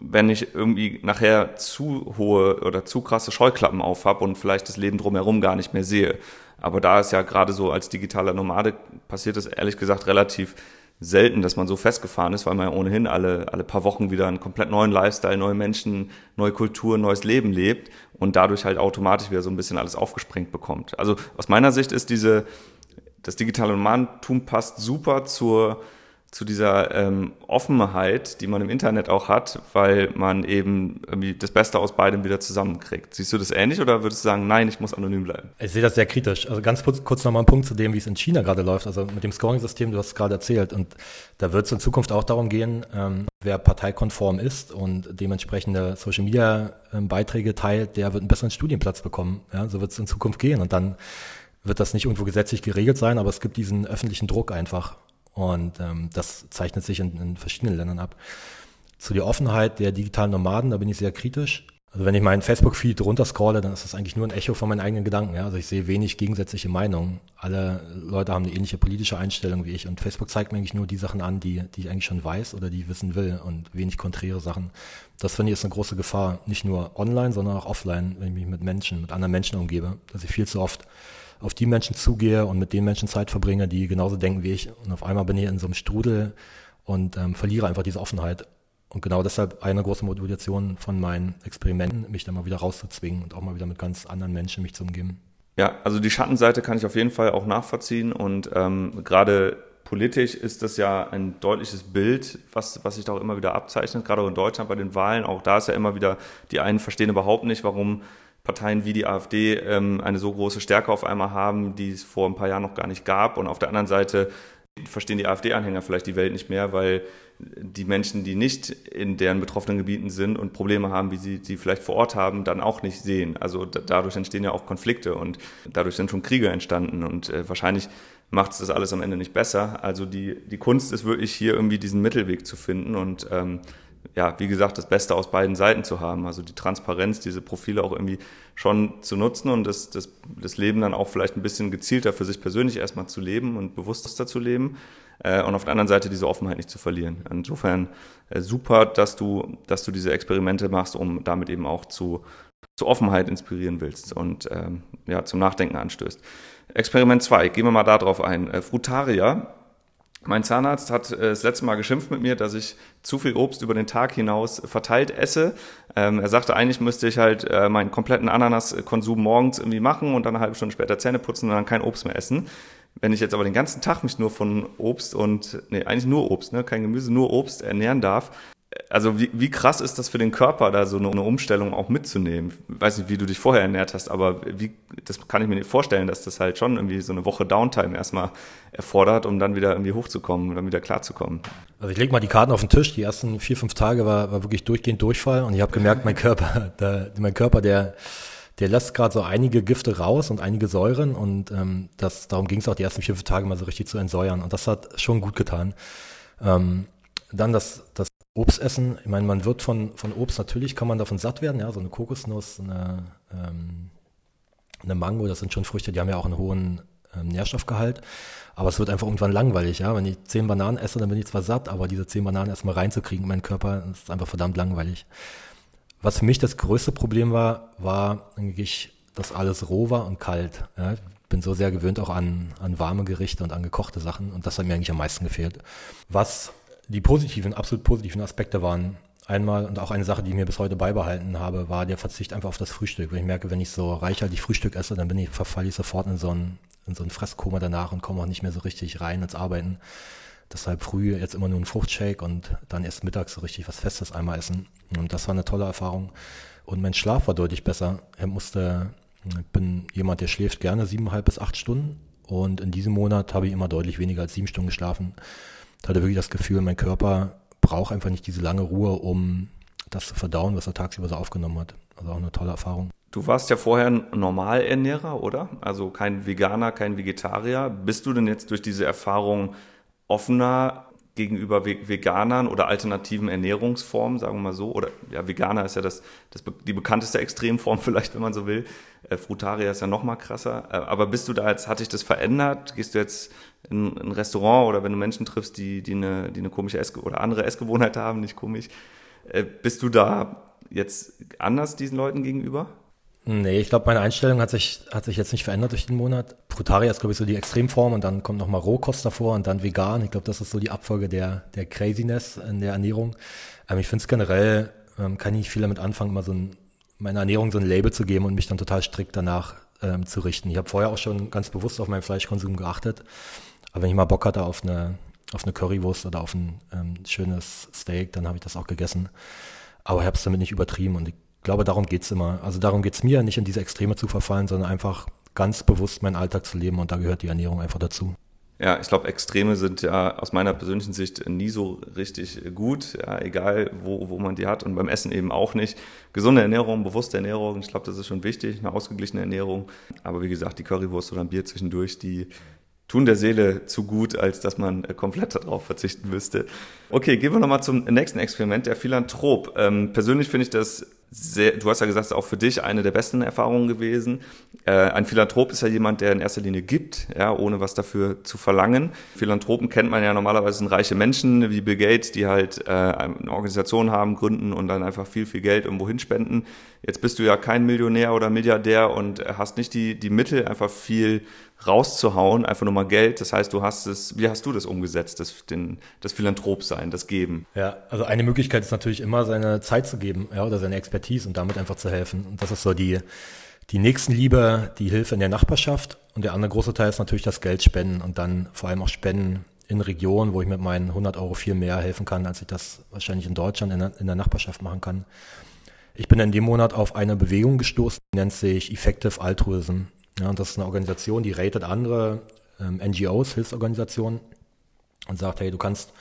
wenn ich irgendwie nachher zu hohe oder zu krasse Scheuklappen auf habe und vielleicht das Leben drumherum gar nicht mehr sehe. Aber da ist ja gerade so als digitaler Nomade passiert es ehrlich gesagt relativ selten, dass man so festgefahren ist, weil man ja ohnehin alle, alle paar Wochen wieder einen komplett neuen Lifestyle, neue Menschen, neue Kultur, neues Leben lebt und dadurch halt automatisch wieder so ein bisschen alles aufgesprengt bekommt. Also aus meiner Sicht ist diese, das digitale Nomadentum passt super zur, zu dieser ähm, Offenheit, die man im Internet auch hat, weil man eben irgendwie das Beste aus beidem wieder zusammenkriegt. Siehst du das ähnlich oder würdest du sagen, nein, ich muss anonym bleiben? Ich sehe das sehr kritisch. Also ganz kurz, kurz nochmal ein Punkt zu dem, wie es in China gerade läuft, also mit dem Scoring-System, du hast es gerade erzählt. Und da wird es in Zukunft auch darum gehen, ähm, wer parteikonform ist und dementsprechende Social-Media-Beiträge ähm, teilt, der wird einen besseren Studienplatz bekommen. Ja, so wird es in Zukunft gehen. Und dann wird das nicht irgendwo gesetzlich geregelt sein, aber es gibt diesen öffentlichen Druck einfach. Und ähm, das zeichnet sich in, in verschiedenen Ländern ab. Zu der Offenheit der digitalen Nomaden, da bin ich sehr kritisch. Also wenn ich meinen Facebook-Feed runterscrolle, dann ist das eigentlich nur ein Echo von meinen eigenen Gedanken. Ja? Also ich sehe wenig gegensätzliche Meinungen. Alle Leute haben eine ähnliche politische Einstellung wie ich. Und Facebook zeigt mir eigentlich nur die Sachen an, die, die ich eigentlich schon weiß oder die ich wissen will und wenig konträre Sachen. Das finde ich ist eine große Gefahr. Nicht nur online, sondern auch offline, wenn ich mich mit Menschen, mit anderen Menschen umgebe. Dass ich viel zu oft auf die Menschen zugehe und mit den Menschen Zeit verbringe, die genauso denken wie ich. Und auf einmal bin ich in so einem Strudel und ähm, verliere einfach diese Offenheit. Und genau deshalb eine große Motivation von meinen Experimenten, mich da mal wieder rauszuzwingen und auch mal wieder mit ganz anderen Menschen mich zu umgeben. Ja, also die Schattenseite kann ich auf jeden Fall auch nachvollziehen und ähm, gerade politisch ist das ja ein deutliches Bild, was, was sich da auch immer wieder abzeichnet, gerade auch in Deutschland bei den Wahlen. Auch da ist ja immer wieder, die einen verstehen überhaupt nicht, warum Parteien wie die AfD ähm, eine so große Stärke auf einmal haben, die es vor ein paar Jahren noch gar nicht gab. Und auf der anderen Seite verstehen die AfD-Anhänger vielleicht die Welt nicht mehr, weil die Menschen, die nicht in deren betroffenen Gebieten sind und Probleme haben, wie sie die vielleicht vor Ort haben, dann auch nicht sehen. Also dadurch entstehen ja auch Konflikte und dadurch sind schon Kriege entstanden und äh, wahrscheinlich macht es das alles am Ende nicht besser. Also die, die Kunst ist wirklich hier irgendwie diesen Mittelweg zu finden und ähm, ja, wie gesagt, das Beste aus beiden Seiten zu haben. Also die Transparenz, diese Profile auch irgendwie schon zu nutzen und das, das, das Leben dann auch vielleicht ein bisschen gezielter für sich persönlich erstmal zu leben und bewusster zu leben. Äh, und auf der anderen Seite diese Offenheit nicht zu verlieren. Insofern äh, super, dass du, dass du diese Experimente machst, um damit eben auch zu, zu Offenheit inspirieren willst und ähm, ja, zum Nachdenken anstößt. Experiment 2, gehen wir mal darauf ein. Äh, Frutaria mein Zahnarzt hat äh, das letzte Mal geschimpft mit mir, dass ich zu viel Obst über den Tag hinaus verteilt esse. Ähm, er sagte, eigentlich müsste ich halt äh, meinen kompletten Ananaskonsum morgens irgendwie machen und dann eine halbe Stunde später Zähne putzen und dann kein Obst mehr essen. Wenn ich jetzt aber den ganzen Tag mich nur von Obst und, nee, eigentlich nur Obst, ne, kein Gemüse, nur Obst ernähren darf, also wie, wie krass ist das für den Körper, da so eine, eine, Umstellung auch mitzunehmen? Ich weiß nicht, wie du dich vorher ernährt hast, aber wie, das kann ich mir nicht vorstellen, dass das halt schon irgendwie so eine Woche Downtime erstmal erfordert, um dann wieder irgendwie hochzukommen und dann wieder klarzukommen. Also ich lege mal die Karten auf den Tisch. Die ersten vier, fünf Tage war, war wirklich durchgehend Durchfall und ich habe gemerkt, mein Körper, der, mein Körper, der, der lässt gerade so einige Gifte raus und einige Säuren und ähm, das, darum ging es auch die ersten vier, fünf Tage mal so richtig zu entsäuern und das hat schon gut getan. Ähm, dann das, das Obst essen. Ich meine, man wird von, von Obst, natürlich kann man davon satt werden, ja, so eine Kokosnuss, eine, ähm, eine Mango, das sind schon Früchte, die haben ja auch einen hohen ähm, Nährstoffgehalt. Aber es wird einfach irgendwann langweilig, ja. Wenn ich zehn Bananen esse, dann bin ich zwar satt, aber diese zehn Bananen erstmal reinzukriegen in meinen Körper, ist einfach verdammt langweilig. Was für mich das größte Problem war, war eigentlich, dass alles roh war und kalt. Ja. Bin so sehr gewöhnt auch an, an warme Gerichte und an gekochte Sachen und das hat mir eigentlich am meisten gefehlt. Was die positiven, absolut positiven Aspekte waren einmal und auch eine Sache, die ich mir bis heute beibehalten habe, war der Verzicht einfach auf das Frühstück. Weil ich merke, wenn ich so reichhaltig Frühstück esse, dann bin ich, verfalle ich sofort in so ein, in so ein Fresskoma danach und komme auch nicht mehr so richtig rein ins Arbeiten. Deshalb früh jetzt immer nur ein Fruchtshake und dann erst mittags so richtig was Festes einmal essen. Und das war eine tolle Erfahrung. Und mein Schlaf war deutlich besser. Er musste, ich bin jemand, der schläft gerne siebeneinhalb bis acht Stunden. Und in diesem Monat habe ich immer deutlich weniger als sieben Stunden geschlafen hatte wirklich das Gefühl, mein Körper braucht einfach nicht diese lange Ruhe, um das zu verdauen, was er tagsüber so aufgenommen hat. Also auch eine tolle Erfahrung. Du warst ja vorher ein Normalernährer, oder? Also kein Veganer, kein Vegetarier. Bist du denn jetzt durch diese Erfahrung offener gegenüber Veganern oder alternativen Ernährungsformen, sagen wir mal so? Oder ja, Veganer ist ja das, das die bekannteste Extremform vielleicht, wenn man so will. Äh, Frutaria ist ja noch mal krasser. Äh, aber bist du da jetzt, hat dich das verändert? Gehst du jetzt in ein Restaurant oder wenn du Menschen triffst, die, die eine, die eine komische Ess oder andere Essgewohnheit haben, nicht komisch, äh, bist du da jetzt anders diesen Leuten gegenüber? Nee, ich glaube, meine Einstellung hat sich, hat sich jetzt nicht verändert durch den Monat. Frutaria ist, glaube ich, so die Extremform und dann kommt nochmal Rohkost davor und dann vegan. Ich glaube, das ist so die Abfolge der, der Craziness in der Ernährung. Ähm, ich finde es generell, ähm, kann ich nicht viel damit anfangen, immer so ein, meiner Ernährung so ein Label zu geben und mich dann total strikt danach ähm, zu richten. Ich habe vorher auch schon ganz bewusst auf meinen Fleischkonsum geachtet. Aber wenn ich mal Bock hatte auf eine, auf eine Currywurst oder auf ein ähm, schönes Steak, dann habe ich das auch gegessen. Aber ich habe es damit nicht übertrieben und ich glaube, darum geht's immer. Also darum geht's mir, nicht in diese Extreme zu verfallen, sondern einfach ganz bewusst meinen Alltag zu leben und da gehört die Ernährung einfach dazu. Ja, ich glaube, Extreme sind ja aus meiner persönlichen Sicht nie so richtig gut, ja, egal wo, wo man die hat und beim Essen eben auch nicht. Gesunde Ernährung, bewusste Ernährung, ich glaube, das ist schon wichtig, eine ausgeglichene Ernährung. Aber wie gesagt, die Currywurst oder ein Bier zwischendurch, die tun der Seele zu gut, als dass man äh, komplett darauf verzichten müsste. Okay, gehen wir nochmal zum nächsten Experiment, der Philanthrop. Ähm, persönlich finde ich das sehr, du hast ja gesagt, auch für dich eine der besten Erfahrungen gewesen. Äh, ein Philanthrop ist ja jemand, der in erster Linie gibt, ja, ohne was dafür zu verlangen. Philanthropen kennt man ja normalerweise sind reiche Menschen wie Bill Gates, die halt äh, eine Organisation haben, gründen und dann einfach viel, viel Geld irgendwo hinspenden. Jetzt bist du ja kein Millionär oder Milliardär und hast nicht die, die Mittel, einfach viel rauszuhauen, einfach nur mal Geld. Das heißt, du hast es, wie hast du das umgesetzt, das, den, das Philanthrop sein, das Geben? Ja, also eine Möglichkeit ist natürlich immer, seine Zeit zu geben, ja, oder seine Expertise und damit einfach zu helfen. Und das ist so die, die Nächstenliebe, die Hilfe in der Nachbarschaft. Und der andere große Teil ist natürlich das Geld spenden und dann vor allem auch spenden in Regionen, wo ich mit meinen 100 Euro viel mehr helfen kann, als ich das wahrscheinlich in Deutschland in der, in der Nachbarschaft machen kann. Ich bin in dem Monat auf eine Bewegung gestoßen, die nennt sich Effective Altruism. Ja, und das ist eine Organisation, die ratet andere ähm, NGOs, Hilfsorganisationen und sagt, hey, du kannst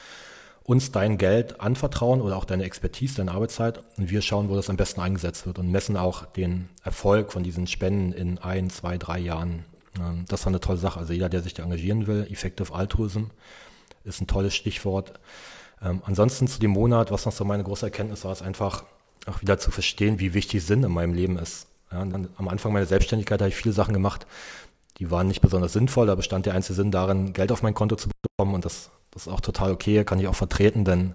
uns dein Geld anvertrauen oder auch deine Expertise, deine Arbeitszeit und wir schauen, wo das am besten eingesetzt wird und messen auch den Erfolg von diesen Spenden in ein, zwei, drei Jahren. Ähm, das ist eine tolle Sache. Also jeder, der sich da engagieren will, Effective Altruism ist ein tolles Stichwort. Ähm, ansonsten zu dem Monat, was noch so meine große Erkenntnis war, ist einfach auch wieder zu verstehen, wie wichtig Sinn in meinem Leben ist. Ja, am Anfang meiner Selbstständigkeit habe ich viele Sachen gemacht, die waren nicht besonders sinnvoll. Da bestand der einzige Sinn darin, Geld auf mein Konto zu bekommen. Und das, das ist auch total okay, kann ich auch vertreten, denn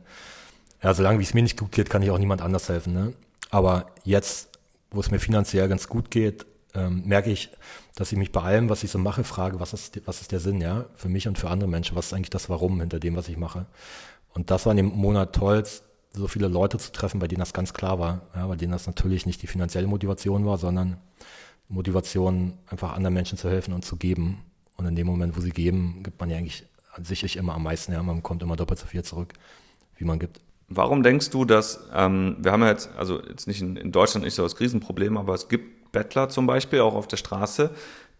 ja, solange wie es mir nicht gut geht, kann ich auch niemand anders helfen. Ne? Aber jetzt, wo es mir finanziell ganz gut geht, ähm, merke ich, dass ich mich bei allem, was ich so mache, frage, was ist, was ist der Sinn, ja, für mich und für andere Menschen? Was ist eigentlich das Warum hinter dem, was ich mache? Und das war in dem Monat toll, so viele Leute zu treffen, bei denen das ganz klar war, ja, bei denen das natürlich nicht die finanzielle Motivation war, sondern Motivation, einfach anderen Menschen zu helfen und zu geben. Und in dem Moment, wo sie geben, gibt man ja eigentlich sicherlich immer am meisten, ja, man kommt immer doppelt so viel zurück, wie man gibt. Warum denkst du, dass, ähm, wir haben ja jetzt, also jetzt nicht in, in Deutschland nicht so das Riesenproblem, aber es gibt Bettler zum Beispiel auch auf der Straße,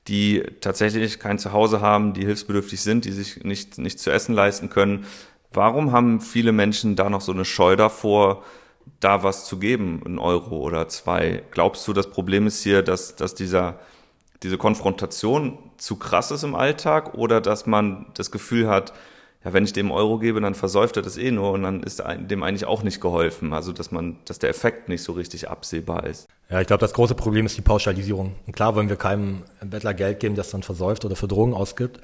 die tatsächlich kein Zuhause haben, die hilfsbedürftig sind, die sich nicht, nicht zu essen leisten können, Warum haben viele Menschen da noch so eine Scheu davor, da was zu geben, ein Euro oder zwei? Glaubst du, das Problem ist hier, dass, dass dieser, diese Konfrontation zu krass ist im Alltag oder dass man das Gefühl hat, ja, wenn ich dem Euro gebe, dann versäuft er das eh nur und dann ist dem eigentlich auch nicht geholfen. Also, dass man, dass der Effekt nicht so richtig absehbar ist. Ja, ich glaube, das große Problem ist die Pauschalisierung. Und klar wollen wir keinem Bettler Geld geben, das dann versäuft oder für Drogen ausgibt.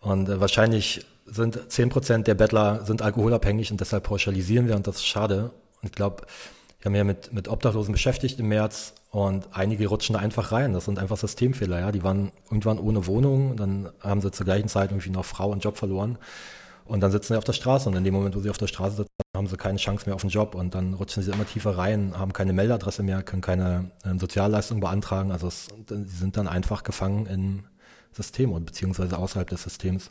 Und äh, wahrscheinlich sind zehn Prozent der Bettler sind alkoholabhängig und deshalb pauschalisieren wir und das ist schade. Und ich glaube, ich habe mich ja mit, mit Obdachlosen beschäftigt im März und einige rutschen da einfach rein. Das sind einfach Systemfehler, ja. Die waren irgendwann ohne Wohnung, dann haben sie zur gleichen Zeit irgendwie noch Frau und Job verloren. Und dann sitzen sie auf der Straße und in dem Moment, wo sie auf der Straße sitzen, haben sie keine Chance mehr auf einen Job und dann rutschen sie immer tiefer rein, haben keine Meldadresse mehr, können keine äh, Sozialleistung beantragen. Also sie sind dann einfach gefangen im System und beziehungsweise außerhalb des Systems.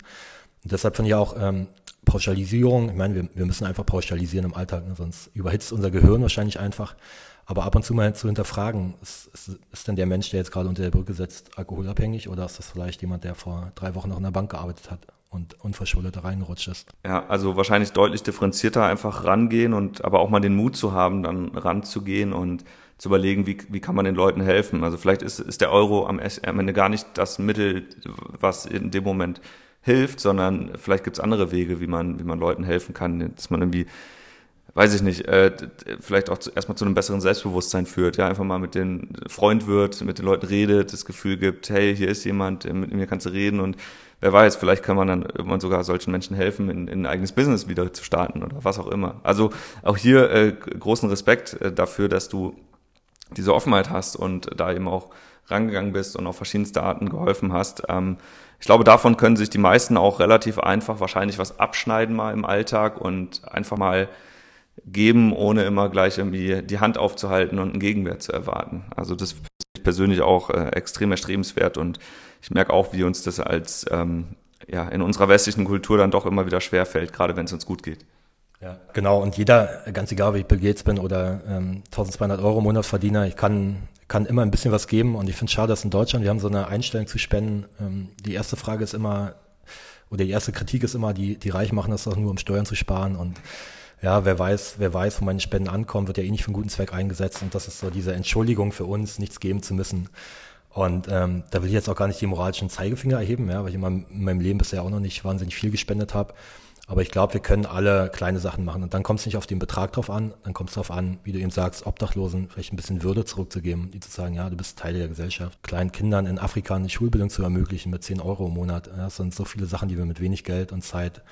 Deshalb finde ich auch ähm, Pauschalisierung, ich meine, wir, wir müssen einfach pauschalisieren im Alltag, ne? sonst überhitzt unser Gehirn wahrscheinlich einfach. Aber ab und zu mal zu hinterfragen, ist, ist, ist denn der Mensch, der jetzt gerade unter der Brücke sitzt, alkoholabhängig oder ist das vielleicht jemand, der vor drei Wochen noch in der Bank gearbeitet hat und unverschuldet reingerutscht ist? Ja, also wahrscheinlich deutlich differenzierter einfach rangehen und aber auch mal den Mut zu haben, dann ranzugehen und zu überlegen, wie, wie kann man den Leuten helfen. Also vielleicht ist, ist der Euro am, am Ende gar nicht das Mittel, was in dem Moment hilft, sondern vielleicht gibt es andere Wege, wie man, wie man Leuten helfen kann, dass man irgendwie weiß ich nicht, äh, vielleicht auch zu, erstmal zu einem besseren Selbstbewusstsein führt, ja, einfach mal mit den Freund wird, mit den Leuten redet, das Gefühl gibt, hey, hier ist jemand, mit mir kannst du reden und wer weiß, vielleicht kann man dann irgendwann sogar solchen Menschen helfen, in, in ein eigenes Business wieder zu starten oder was auch immer. Also auch hier äh, großen Respekt äh, dafür, dass du diese Offenheit hast und da eben auch rangegangen bist und auf verschiedenste Arten geholfen hast. Ähm, ich glaube, davon können sich die meisten auch relativ einfach wahrscheinlich was abschneiden mal im Alltag und einfach mal geben, ohne immer gleich irgendwie die Hand aufzuhalten und einen Gegenwert zu erwarten. Also das finde ich persönlich auch äh, extrem erstrebenswert und ich merke auch, wie uns das als ähm, ja in unserer westlichen Kultur dann doch immer wieder schwer fällt, gerade wenn es uns gut geht. Ja, genau. Und jeder, ganz egal, wie ich Bill Gates bin oder ähm, 1200 Euro Monatsverdiener, ich kann, kann immer ein bisschen was geben. Und ich finde es schade, dass in Deutschland, wir haben so eine Einstellung zu spenden. Ähm, die erste Frage ist immer, oder die erste Kritik ist immer, die, die Reich machen das doch nur, um Steuern zu sparen. Und ja, wer weiß, wer weiß, wo meine Spenden ankommen, wird ja eh nicht für einen guten Zweck eingesetzt. Und das ist so diese Entschuldigung für uns, nichts geben zu müssen. Und ähm, da will ich jetzt auch gar nicht die moralischen Zeigefinger erheben, ja, weil ich in meinem, in meinem Leben bisher auch noch nicht wahnsinnig viel gespendet habe. Aber ich glaube, wir können alle kleine Sachen machen. Und dann kommt es nicht auf den Betrag drauf an, dann kommt es darauf an, wie du eben sagst, Obdachlosen vielleicht ein bisschen Würde zurückzugeben, die zu sagen, ja, du bist Teil der Gesellschaft. Kleinen Kindern in Afrika eine Schulbildung zu ermöglichen mit 10 Euro im Monat. Das sind so viele Sachen, die wir mit wenig Geld und Zeit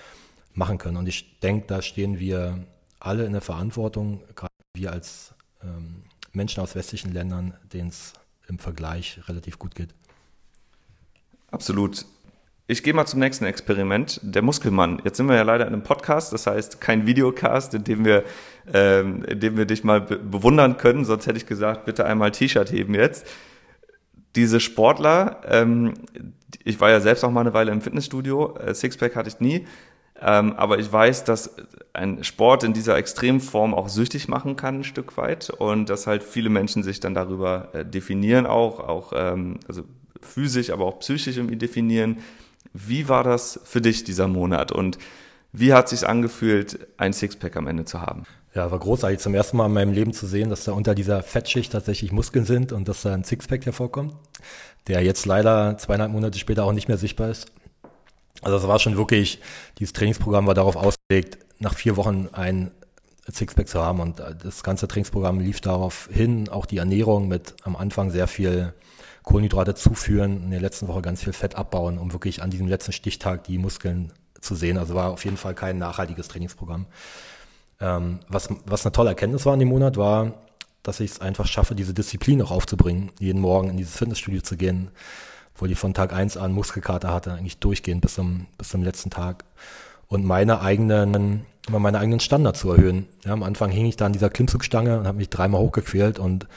machen können. Und ich denke, da stehen wir alle in der Verantwortung, gerade wir als ähm, Menschen aus westlichen Ländern, denen es im Vergleich relativ gut geht. Absolut. Ich gehe mal zum nächsten Experiment, der Muskelmann. Jetzt sind wir ja leider in einem Podcast, das heißt kein Videocast, in dem wir, ähm, in dem wir dich mal be bewundern können. Sonst hätte ich gesagt, bitte einmal T-Shirt heben jetzt. Diese Sportler, ähm, ich war ja selbst auch mal eine Weile im Fitnessstudio, äh, Sixpack hatte ich nie, ähm, aber ich weiß, dass ein Sport in dieser Extremform auch süchtig machen kann, ein Stück weit. Und dass halt viele Menschen sich dann darüber äh, definieren auch, auch ähm, also physisch, aber auch psychisch irgendwie definieren. Wie war das für dich dieser Monat und wie hat sich angefühlt, ein Sixpack am Ende zu haben? Ja, war großartig zum ersten Mal in meinem Leben zu sehen, dass da unter dieser Fettschicht tatsächlich Muskeln sind und dass da ein Sixpack hervorkommt, der jetzt leider zweieinhalb Monate später auch nicht mehr sichtbar ist. Also es war schon wirklich, dieses Trainingsprogramm war darauf ausgelegt, nach vier Wochen ein Sixpack zu haben und das ganze Trainingsprogramm lief darauf hin, auch die Ernährung mit am Anfang sehr viel Kohlenhydrate zuführen, in der letzten Woche ganz viel Fett abbauen, um wirklich an diesem letzten Stichtag die Muskeln zu sehen. Also war auf jeden Fall kein nachhaltiges Trainingsprogramm. Ähm, was, was eine tolle Erkenntnis war in dem Monat, war, dass ich es einfach schaffe, diese Disziplin auch aufzubringen, jeden Morgen in dieses Fitnessstudio zu gehen, wo ich von Tag eins an Muskelkater hatte, eigentlich durchgehend bis zum, bis zum letzten Tag. Und meine eigenen, meine eigenen Standards zu erhöhen. Ja, am Anfang hing ich da an dieser Klimmzugstange und habe mich dreimal hochgequält und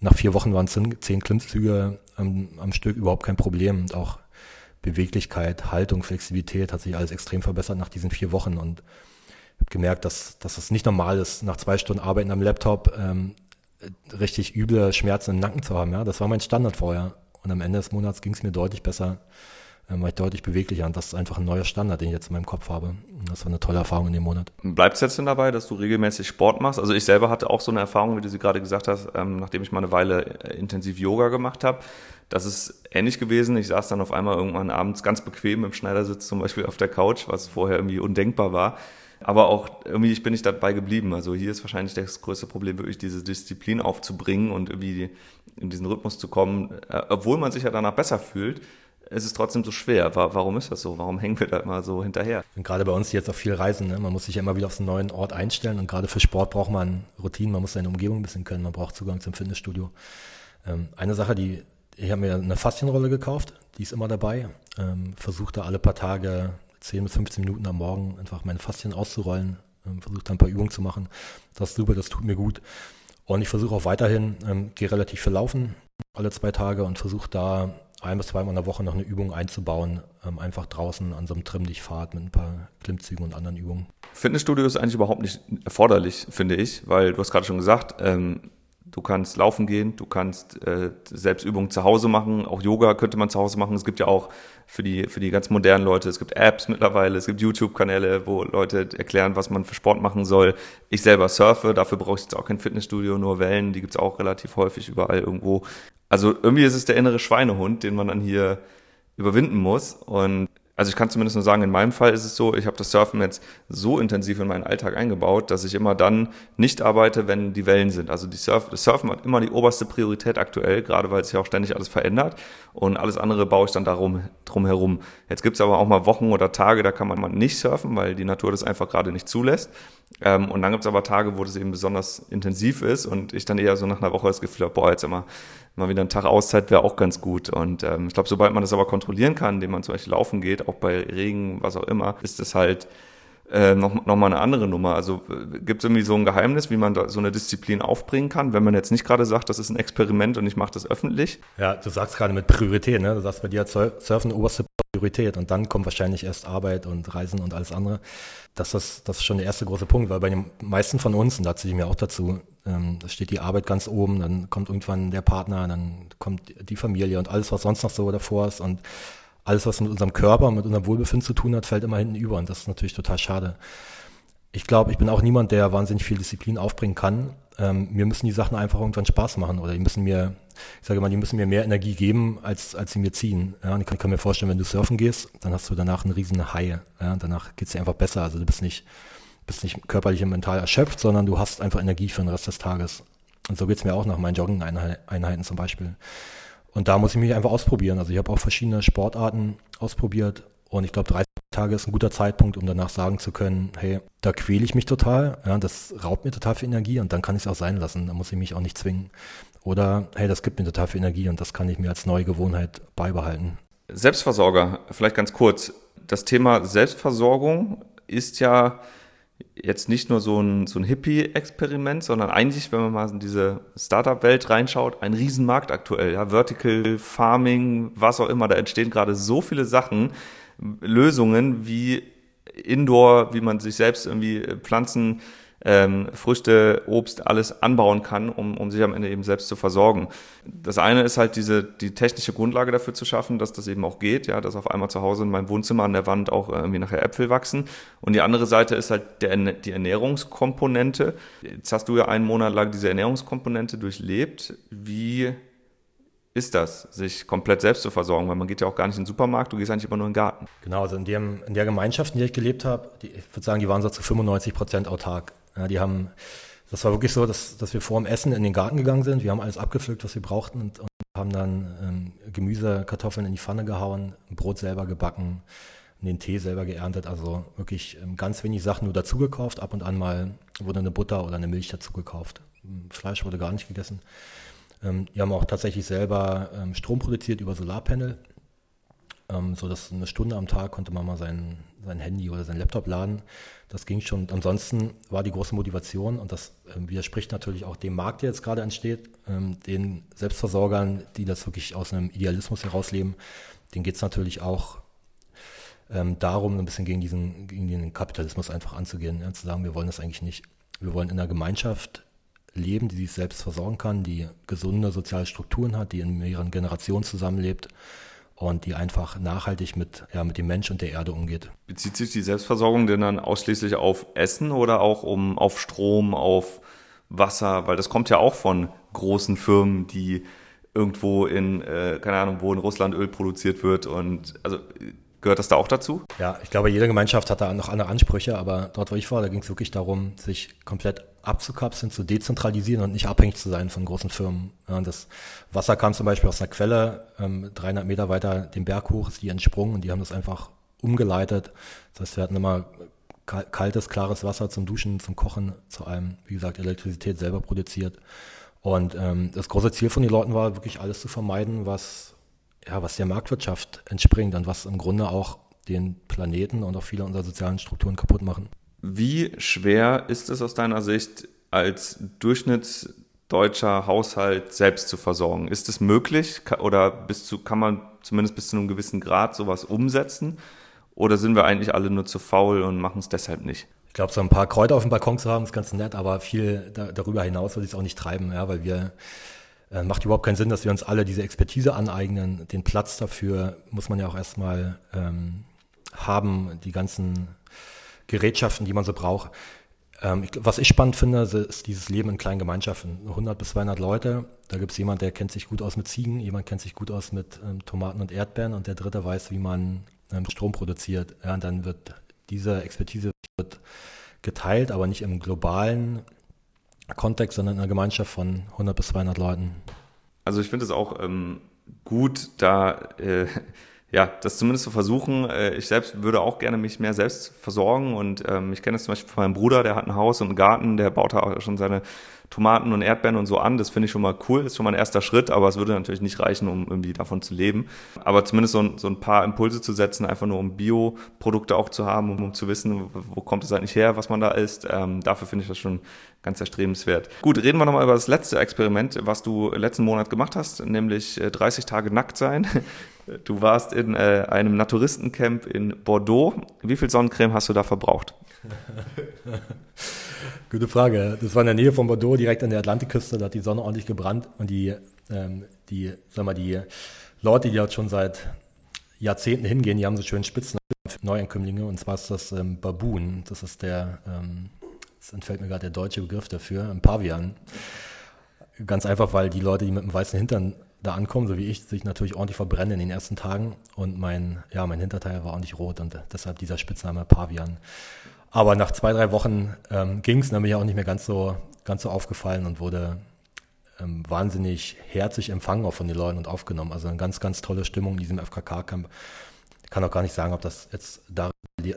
nach vier Wochen waren zehn, zehn Klimmzüge am, am Stück überhaupt kein Problem. Und auch Beweglichkeit, Haltung, Flexibilität hat sich alles extrem verbessert nach diesen vier Wochen. Und ich habe gemerkt, dass, dass es nicht normal ist, nach zwei Stunden Arbeiten am Laptop ähm, richtig üble Schmerzen im Nacken zu haben. Ja, das war mein Standard vorher. Und am Ende des Monats ging es mir deutlich besser, ich deutlich beweglicher. Und das ist einfach ein neuer Standard, den ich jetzt in meinem Kopf habe. Das war eine tolle Erfahrung in dem Monat. Bleibt es jetzt denn dabei, dass du regelmäßig Sport machst? Also ich selber hatte auch so eine Erfahrung, wie du sie gerade gesagt hast, ähm, nachdem ich mal eine Weile äh, intensiv Yoga gemacht habe. Das ist ähnlich gewesen. Ich saß dann auf einmal irgendwann abends ganz bequem im Schneidersitz zum Beispiel auf der Couch, was vorher irgendwie undenkbar war. Aber auch irgendwie ich bin ich dabei geblieben. Also hier ist wahrscheinlich das größte Problem, wirklich diese Disziplin aufzubringen und irgendwie in diesen Rhythmus zu kommen, äh, obwohl man sich ja danach besser fühlt. Es ist trotzdem so schwer. Warum ist das so? Warum hängen wir da immer so hinterher? Und gerade bei uns jetzt auch viel Reisen. Ne? Man muss sich ja immer wieder auf einen neuen Ort einstellen. Und gerade für Sport braucht man Routinen. Man muss seine Umgebung ein bisschen können. Man braucht Zugang zum Fitnessstudio. Ähm, eine Sache, die ich habe mir eine Faszienrolle gekauft. Die ist immer dabei. Ähm, Versuche da alle paar Tage 10 bis 15 Minuten am Morgen einfach meine Faszien auszurollen, ähm, versuche da ein paar Übungen zu machen. Das ist super, das tut mir gut. Und ich versuche auch weiterhin, ähm, gehe relativ viel laufen, alle zwei Tage und versuche da ein bis zweimal in der Woche noch eine Übung einzubauen, ähm, einfach draußen an so einem Trimm-Dich-Fahrt mit ein paar Klimmzügen und anderen Übungen. Fitnessstudio ist eigentlich überhaupt nicht erforderlich, finde ich, weil du hast gerade schon gesagt, ähm, Du kannst laufen gehen, du kannst äh, Selbstübungen zu Hause machen, auch Yoga könnte man zu Hause machen. Es gibt ja auch für die, für die ganz modernen Leute, es gibt Apps mittlerweile, es gibt YouTube-Kanäle, wo Leute erklären, was man für Sport machen soll. Ich selber surfe, dafür brauche ich jetzt auch kein Fitnessstudio, nur Wellen, die gibt's auch relativ häufig überall irgendwo. Also irgendwie ist es der innere Schweinehund, den man dann hier überwinden muss. Und also ich kann zumindest nur sagen, in meinem Fall ist es so, ich habe das Surfen jetzt so intensiv in meinen Alltag eingebaut, dass ich immer dann nicht arbeite, wenn die Wellen sind. Also die Surf, das Surfen hat immer die oberste Priorität aktuell, gerade weil sich auch ständig alles verändert und alles andere baue ich dann darum drum herum. Jetzt gibt es aber auch mal Wochen oder Tage, da kann man mal nicht surfen, weil die Natur das einfach gerade nicht zulässt. Ähm, und dann gibt es aber Tage, wo das eben besonders intensiv ist und ich dann eher so nach einer Woche das Gefühl habe, boah, jetzt immer mal wieder ein Tag Auszeit wäre auch ganz gut. Und ähm, ich glaube, sobald man das aber kontrollieren kann, indem man zum Beispiel laufen geht, auch bei Regen, was auch immer, ist das halt äh, noch, noch eine andere Nummer. Also äh, gibt es irgendwie so ein Geheimnis, wie man da so eine Disziplin aufbringen kann, wenn man jetzt nicht gerade sagt, das ist ein Experiment und ich mache das öffentlich? Ja, du sagst gerade mit Priorität, ne? Du sagst bei dir Surfen oberste Priorität und dann kommt wahrscheinlich erst Arbeit und Reisen und alles andere. Das ist, das ist schon der erste große Punkt, weil bei den meisten von uns, und da zähle ich mir auch dazu, ähm, da steht die Arbeit ganz oben, dann kommt irgendwann der Partner, dann kommt die Familie und alles, was sonst noch so davor ist und alles, was mit unserem Körper, mit unserem Wohlbefinden zu tun hat, fällt immer hinten über und das ist natürlich total schade. Ich glaube, ich bin auch niemand, der wahnsinnig viel Disziplin aufbringen kann. Ähm, mir müssen die Sachen einfach irgendwann Spaß machen oder die müssen mir, ich sage mal, die müssen mir mehr Energie geben, als, als sie mir ziehen. Ja, und ich kann, kann mir vorstellen, wenn du surfen gehst, dann hast du danach einen riesen High. Ja, danach geht's dir einfach besser. Also du bist nicht, bist nicht körperlich und mental erschöpft, sondern du hast einfach Energie für den Rest des Tages. Und so geht's mir auch nach meinen Jogging-Einheiten zum Beispiel. Und da muss ich mich einfach ausprobieren. Also ich habe auch verschiedene Sportarten ausprobiert und ich glaube, 30 Tage ist ein guter Zeitpunkt, um danach sagen zu können, hey, da quäle ich mich total, ja, das raubt mir total viel Energie und dann kann ich es auch sein lassen. Da muss ich mich auch nicht zwingen. Oder hey, das gibt mir total viel Energie und das kann ich mir als neue Gewohnheit beibehalten. Selbstversorger, vielleicht ganz kurz. Das Thema Selbstversorgung ist ja jetzt nicht nur so ein, so ein Hippie-Experiment, sondern eigentlich, wenn man mal in diese Startup-Welt reinschaut, ein Riesenmarkt aktuell. Ja, Vertical Farming, was auch immer, da entstehen gerade so viele Sachen, Lösungen wie Indoor, wie man sich selbst irgendwie Pflanzen ähm, Früchte, Obst, alles anbauen kann, um, um sich am Ende eben selbst zu versorgen. Das eine ist halt diese, die technische Grundlage dafür zu schaffen, dass das eben auch geht, ja, dass auf einmal zu Hause in meinem Wohnzimmer an der Wand auch irgendwie nachher Äpfel wachsen. Und die andere Seite ist halt der, die Ernährungskomponente. Jetzt hast du ja einen Monat lang diese Ernährungskomponente durchlebt. Wie ist das, sich komplett selbst zu versorgen, weil man geht ja auch gar nicht in den Supermarkt, du gehst eigentlich immer nur in den Garten. Genau, also in, dem, in der Gemeinschaft, in der ich gelebt habe, die, ich würde sagen, die waren so zu 95 Prozent autark. Ja, die haben, das war wirklich so, dass, dass wir vor dem Essen in den Garten gegangen sind. Wir haben alles abgepflückt, was wir brauchten und, und haben dann ähm, Gemüse, Kartoffeln in die Pfanne gehauen, Brot selber gebacken, den Tee selber geerntet. Also wirklich ähm, ganz wenig Sachen nur dazu gekauft. Ab und an mal wurde eine Butter oder eine Milch dazu gekauft. Fleisch wurde gar nicht gegessen. Ähm, die haben auch tatsächlich selber ähm, Strom produziert über Solarpanel. Ähm, so dass eine Stunde am Tag konnte man mal sein, sein Handy oder sein Laptop laden. Das ging schon. Ansonsten war die große Motivation, und das äh, widerspricht natürlich auch dem Markt, der jetzt gerade entsteht, ähm, den Selbstversorgern, die das wirklich aus einem Idealismus herausleben, denen geht es natürlich auch ähm, darum, ein bisschen gegen diesen, gegen den Kapitalismus einfach anzugehen, ja, zu sagen, wir wollen das eigentlich nicht. Wir wollen in einer Gemeinschaft leben, die sich selbst versorgen kann, die gesunde soziale Strukturen hat, die in mehreren Generationen zusammenlebt und die einfach nachhaltig mit, ja, mit dem Mensch und der Erde umgeht. Bezieht sich die Selbstversorgung denn dann ausschließlich auf Essen oder auch um, auf Strom, auf Wasser? Weil das kommt ja auch von großen Firmen, die irgendwo in, äh, keine Ahnung, wo in Russland Öl produziert wird und also Gehört das da auch dazu? Ja, ich glaube, jede Gemeinschaft hat da noch andere Ansprüche, aber dort, wo ich war, da ging es wirklich darum, sich komplett abzukapseln, zu dezentralisieren und nicht abhängig zu sein von großen Firmen. Ja, das Wasser kam zum Beispiel aus einer Quelle, ähm, 300 Meter weiter den Berg hoch ist die entsprungen und die haben das einfach umgeleitet. Das heißt, wir hatten immer kaltes, klares Wasser zum Duschen, zum Kochen, zu allem, wie gesagt, Elektrizität selber produziert. Und ähm, das große Ziel von den Leuten war wirklich alles zu vermeiden, was ja, was der Marktwirtschaft entspringt und was im Grunde auch den Planeten und auch viele unserer sozialen Strukturen kaputt machen. Wie schwer ist es aus deiner Sicht, als durchschnittsdeutscher Haushalt selbst zu versorgen? Ist es möglich oder bis zu, kann man zumindest bis zu einem gewissen Grad sowas umsetzen? Oder sind wir eigentlich alle nur zu faul und machen es deshalb nicht? Ich glaube, so ein paar Kräuter auf dem Balkon zu haben, ist ganz nett, aber viel da, darüber hinaus würde ich es auch nicht treiben, ja, weil wir äh, macht überhaupt keinen Sinn, dass wir uns alle diese Expertise aneignen. Den Platz dafür muss man ja auch erstmal ähm, haben, die ganzen Gerätschaften, die man so braucht. Ähm, ich, was ich spannend finde, ist dieses Leben in kleinen Gemeinschaften. 100 bis 200 Leute. Da gibt es jemand, der kennt sich gut aus mit Ziegen, jemand kennt sich gut aus mit ähm, Tomaten und Erdbeeren und der dritte weiß, wie man ähm, Strom produziert. Ja, und dann wird diese Expertise wird geteilt, aber nicht im globalen Kontext, sondern in einer Gemeinschaft von 100 bis 200 Leuten. Also ich finde es auch ähm, gut, da äh, ja, das zumindest zu versuchen. Äh, ich selbst würde auch gerne mich mehr selbst versorgen und ähm, ich kenne das zum Beispiel von meinem Bruder, der hat ein Haus und einen Garten, der baut da auch schon seine Tomaten und Erdbeeren und so an. Das finde ich schon mal cool, ist schon mal ein erster Schritt, aber es würde natürlich nicht reichen, um irgendwie davon zu leben. Aber zumindest so ein, so ein paar Impulse zu setzen, einfach nur um Bioprodukte auch zu haben, um, um zu wissen, wo kommt es eigentlich her, was man da isst. Ähm, dafür finde ich das schon ganz erstrebenswert. Gut, reden wir nochmal über das letzte Experiment, was du letzten Monat gemacht hast, nämlich 30 äh, Tage nackt sein. Du warst in äh, einem Naturistencamp in Bordeaux. Wie viel Sonnencreme hast du da verbraucht? Gute Frage. Das war in der Nähe von Bordeaux, direkt an der Atlantikküste. Da hat die Sonne ordentlich gebrannt und die, ähm, die, sag mal, die Leute, die dort schon seit Jahrzehnten hingehen, die haben so schönen Spitzen für Neuankömmlinge. Und zwar ist das ähm, Baboon. Das ist der, ähm, das entfällt mir gerade der deutsche Begriff dafür, ein Pavian. Ganz einfach, weil die Leute, die mit dem weißen Hintern da ankommen, so wie ich, sich natürlich ordentlich verbrennen in den ersten Tagen. Und mein, ja, mein Hinterteil war ordentlich rot und deshalb dieser Spitzname Pavian. Aber nach zwei, drei Wochen ähm, ging es, dann bin ich auch nicht mehr ganz so, ganz so aufgefallen und wurde ähm, wahnsinnig herzlich empfangen auch von den Leuten und aufgenommen. Also eine ganz, ganz tolle Stimmung in diesem FKK-Camp. Ich kann auch gar nicht sagen, ob das jetzt da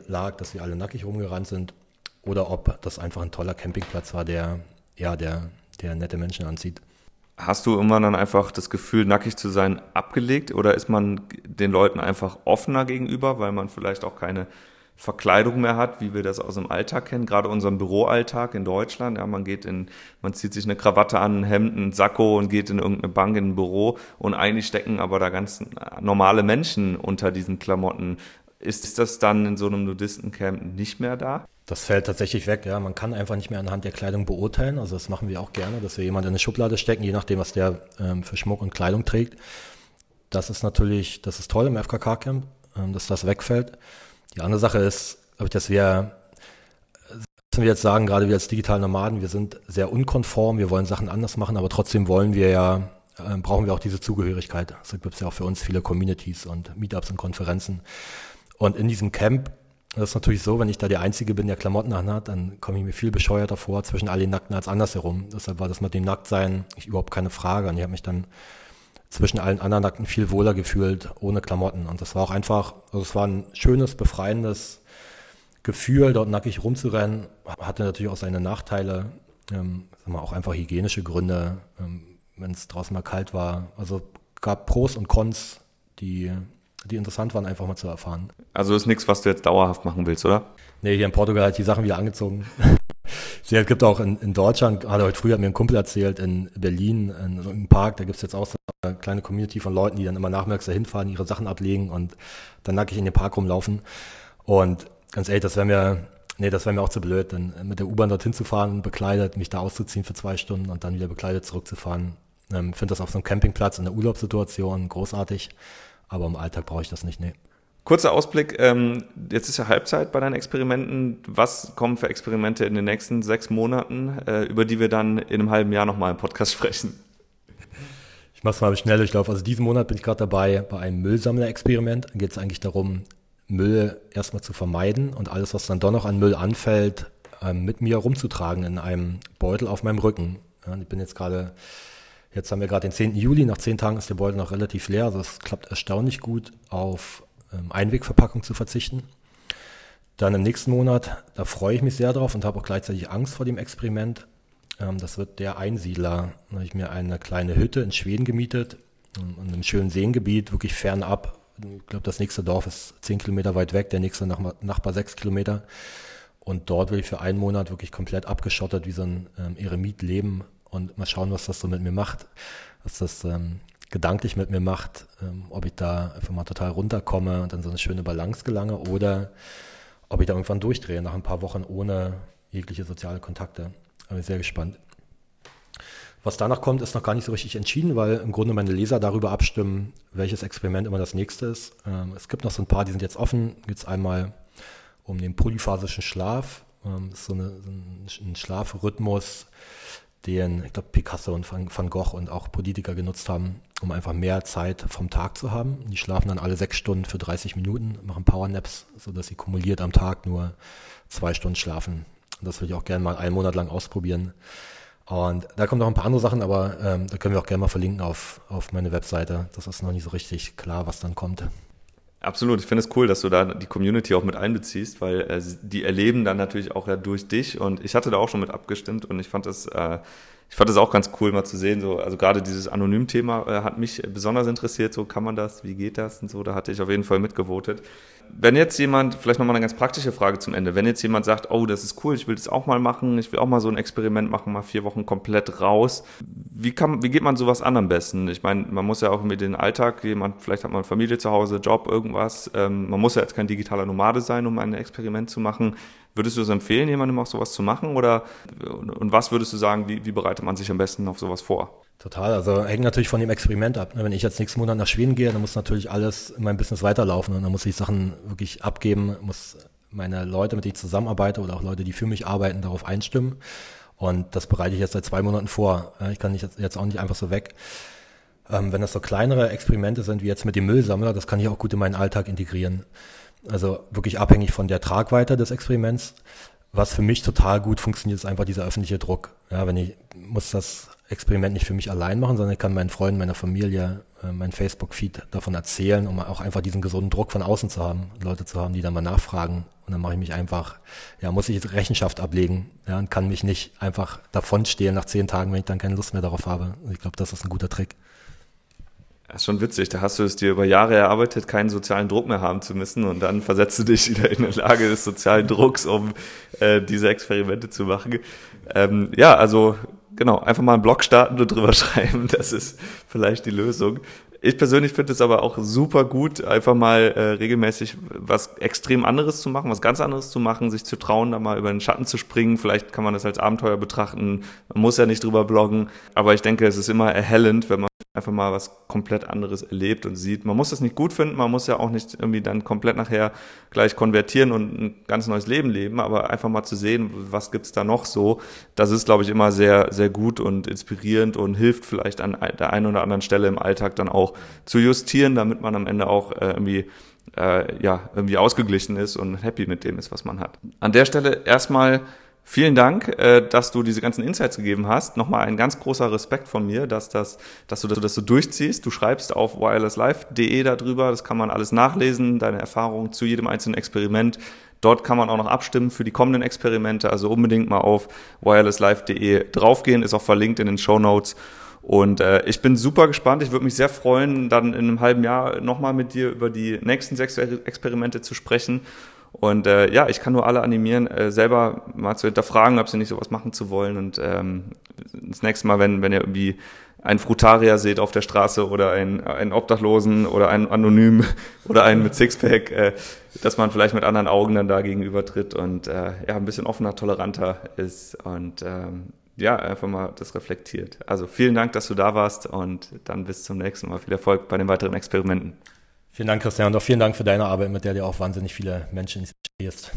lag, dass wir alle nackig rumgerannt sind oder ob das einfach ein toller Campingplatz war, der, ja, der, der nette Menschen anzieht. Hast du irgendwann dann einfach das Gefühl, nackig zu sein, abgelegt? Oder ist man den Leuten einfach offener gegenüber, weil man vielleicht auch keine Verkleidung mehr hat, wie wir das aus dem Alltag kennen, gerade unserem Büroalltag in Deutschland. Ja, man geht in, man zieht sich eine Krawatte an, ein Hemd, ein Sakko und geht in irgendeine Bank in ein Büro und eigentlich stecken aber da ganz normale Menschen unter diesen Klamotten. Ist das dann in so einem Nudistencamp nicht mehr da? Das fällt tatsächlich weg, ja. Man kann einfach nicht mehr anhand der Kleidung beurteilen. Also das machen wir auch gerne, dass wir jemanden in eine Schublade stecken, je nachdem, was der ähm, für Schmuck und Kleidung trägt. Das ist natürlich, das ist toll im FKK-Camp, ähm, dass das wegfällt. Die andere Sache ist, dass wir, müssen wir jetzt sagen, gerade wir als digitalen Nomaden, wir sind sehr unkonform, wir wollen Sachen anders machen, aber trotzdem wollen wir ja, äh, brauchen wir auch diese Zugehörigkeit. Es gibt ja auch für uns viele Communities und Meetups und Konferenzen. Und in diesem Camp das ist natürlich so, wenn ich da der Einzige bin, der Klamotten anhat, dann komme ich mir viel bescheuerter vor zwischen all den Nackten als andersherum. Deshalb war das mit dem Nacktsein überhaupt keine Frage. Und ich habe mich dann zwischen allen anderen Nackten viel wohler gefühlt, ohne Klamotten. Und das war auch einfach, also es war ein schönes, befreiendes Gefühl, dort nackig rumzurennen. Hatte natürlich auch seine Nachteile, ähm, sagen wir, auch einfach hygienische Gründe, ähm, wenn es draußen mal kalt war. Also gab Pros und Cons, die die interessant waren, einfach mal zu erfahren. Also ist nichts, was du jetzt dauerhaft machen willst, oder? Nee, hier in Portugal hat die Sachen wieder angezogen. es gibt auch in, in Deutschland, gerade heute früh hat mir ein Kumpel erzählt, in Berlin, in einem Park, da gibt es jetzt auch so eine kleine Community von Leuten, die dann immer nachmittags dahin fahren, ihre Sachen ablegen und dann nackig in den Park rumlaufen. Und ganz ehrlich, das wäre mir, nee, das wäre mir auch zu blöd, dann mit der U-Bahn dorthin zu fahren, bekleidet, mich da auszuziehen für zwei Stunden und dann wieder bekleidet zurückzufahren. Ähm, finde das auf so einem Campingplatz in der Urlaubssituation großartig. Aber im Alltag brauche ich das nicht, nee. Kurzer Ausblick, ähm, jetzt ist ja Halbzeit bei deinen Experimenten. Was kommen für Experimente in den nächsten sechs Monaten, äh, über die wir dann in einem halben Jahr nochmal im Podcast sprechen? Ich mache es mal schnell durchlauf. Also diesen Monat bin ich gerade dabei bei einem Müllsammler-Experiment. Da geht es eigentlich darum, Müll erstmal zu vermeiden und alles, was dann doch noch an Müll anfällt, ähm, mit mir rumzutragen in einem Beutel auf meinem Rücken. Ja, ich bin jetzt gerade Jetzt haben wir gerade den 10. Juli, nach zehn Tagen ist der Beutel noch relativ leer, also es klappt erstaunlich gut, auf ähm, Einwegverpackung zu verzichten. Dann im nächsten Monat, da freue ich mich sehr drauf und habe auch gleichzeitig Angst vor dem Experiment. Ähm, das wird der Einsiedler. Da habe ich mir eine kleine Hütte in Schweden gemietet, ähm, in einem schönen Seengebiet, wirklich fernab. Ich glaube, das nächste Dorf ist zehn Kilometer weit weg, der nächste Nachbar sechs Kilometer. Und dort will ich für einen Monat wirklich komplett abgeschottet wie so ein ähm, Eremit leben und mal schauen, was das so mit mir macht, was das ähm, gedanklich mit mir macht, ähm, ob ich da einfach mal total runterkomme und dann so eine schöne Balance gelange oder ob ich da irgendwann durchdrehe, nach ein paar Wochen ohne jegliche soziale Kontakte. Bin ich sehr gespannt. Was danach kommt, ist noch gar nicht so richtig entschieden, weil im Grunde meine Leser darüber abstimmen, welches Experiment immer das nächste ist. Ähm, es gibt noch so ein paar, die sind jetzt offen. Geht es einmal um den polyphasischen Schlaf. Ähm, ist so, eine, so ein Schlafrhythmus, den, ich glaube, Picasso und Van Gogh und auch Politiker genutzt haben, um einfach mehr Zeit vom Tag zu haben. Die schlafen dann alle sechs Stunden für 30 Minuten, machen Powernaps, sodass sie kumuliert am Tag nur zwei Stunden schlafen. Und das würde ich auch gerne mal einen Monat lang ausprobieren. Und da kommen noch ein paar andere Sachen, aber ähm, da können wir auch gerne mal verlinken auf, auf meine Webseite. Das ist noch nicht so richtig klar, was dann kommt. Absolut, ich finde es cool, dass du da die Community auch mit einbeziehst, weil äh, die erleben dann natürlich auch ja durch dich. Und ich hatte da auch schon mit abgestimmt und ich fand das, äh, ich fand das auch ganz cool mal zu sehen, so, also gerade dieses Anonym-Thema äh, hat mich besonders interessiert, so kann man das, wie geht das und so, da hatte ich auf jeden Fall mitgevotet wenn jetzt jemand, vielleicht nochmal eine ganz praktische Frage zum Ende, wenn jetzt jemand sagt, oh, das ist cool, ich will das auch mal machen, ich will auch mal so ein Experiment machen, mal vier Wochen komplett raus, wie, kann, wie geht man sowas an am besten? Ich meine, man muss ja auch mit den Alltag, jemand, vielleicht hat man Familie zu Hause, Job, irgendwas, ähm, man muss ja jetzt kein digitaler Nomade sein, um ein Experiment zu machen. Würdest du es empfehlen, jemandem auch sowas zu machen oder und was würdest du sagen, wie, wie bereitet man sich am besten auf sowas vor? Total, also hängt natürlich von dem Experiment ab. Ne? Wenn ich jetzt nächsten Monat nach Schweden gehe, dann muss natürlich alles in meinem Business weiterlaufen und dann muss ich Sachen wirklich abgeben, muss meine Leute, mit denen ich zusammenarbeite oder auch Leute, die für mich arbeiten, darauf einstimmen. Und das bereite ich jetzt seit zwei Monaten vor. Ich kann nicht jetzt auch nicht einfach so weg. Ähm, wenn das so kleinere Experimente sind, wie jetzt mit dem Müllsammler, das kann ich auch gut in meinen Alltag integrieren. Also wirklich abhängig von der Tragweite des Experiments. Was für mich total gut funktioniert, ist einfach dieser öffentliche Druck. Ja, wenn ich muss das Experiment nicht für mich allein machen, sondern ich kann meinen Freunden, meiner Familie, äh, mein Facebook-Feed davon erzählen, um auch einfach diesen gesunden Druck von außen zu haben, Leute zu haben, die dann mal nachfragen. Und dann mache ich mich einfach, ja, muss ich Rechenschaft ablegen, ja, und kann mich nicht einfach davonstehlen nach zehn Tagen, wenn ich dann keine Lust mehr darauf habe. Ich glaube, das ist ein guter Trick. Das ist schon witzig, da hast du es dir über Jahre erarbeitet, keinen sozialen Druck mehr haben zu müssen und dann versetzt du dich wieder in eine Lage des sozialen Drucks, um äh, diese Experimente zu machen. Ähm, ja, also genau, einfach mal einen Blog starten und drüber schreiben, das ist vielleicht die Lösung. Ich persönlich finde es aber auch super gut, einfach mal äh, regelmäßig was extrem anderes zu machen, was ganz anderes zu machen, sich zu trauen, da mal über den Schatten zu springen. Vielleicht kann man das als Abenteuer betrachten. Man muss ja nicht drüber bloggen. Aber ich denke, es ist immer erhellend, wenn man einfach mal was komplett anderes erlebt und sieht. Man muss das nicht gut finden, man muss ja auch nicht irgendwie dann komplett nachher gleich konvertieren und ein ganz neues Leben leben, aber einfach mal zu sehen, was gibt's da noch so, das ist, glaube ich, immer sehr, sehr gut und inspirierend und hilft vielleicht an der einen oder anderen Stelle im Alltag dann auch zu justieren, damit man am Ende auch äh, irgendwie äh, ja, irgendwie ausgeglichen ist und happy mit dem ist, was man hat. An der Stelle erstmal Vielen Dank, äh, dass du diese ganzen Insights gegeben hast. Nochmal ein ganz großer Respekt von mir, dass, das, dass du das so durchziehst. Du schreibst auf wirelesslife.de darüber, das kann man alles nachlesen, deine Erfahrungen zu jedem einzelnen Experiment. Dort kann man auch noch abstimmen für die kommenden Experimente, also unbedingt mal auf wirelesslife.de draufgehen, ist auch verlinkt in den Show Notes. Und äh, ich bin super gespannt. Ich würde mich sehr freuen, dann in einem halben Jahr nochmal mit dir über die nächsten sechs Experimente zu sprechen und äh, ja, ich kann nur alle animieren, äh, selber mal zu hinterfragen, ob sie nicht sowas machen zu wollen. Und ähm, das nächste Mal, wenn, wenn ihr irgendwie einen Frutarier seht auf der Straße oder einen, einen Obdachlosen oder einen Anonym oder einen mit Sixpack, äh, dass man vielleicht mit anderen Augen dann da gegenüber tritt und äh, ja, ein bisschen offener, toleranter ist und ähm, ja, einfach mal das reflektiert. Also vielen Dank, dass du da warst und dann bis zum nächsten Mal. Viel Erfolg bei den weiteren Experimenten. Vielen Dank, Christian, und auch vielen Dank für deine Arbeit, mit der du auch wahnsinnig viele Menschen inspirierst.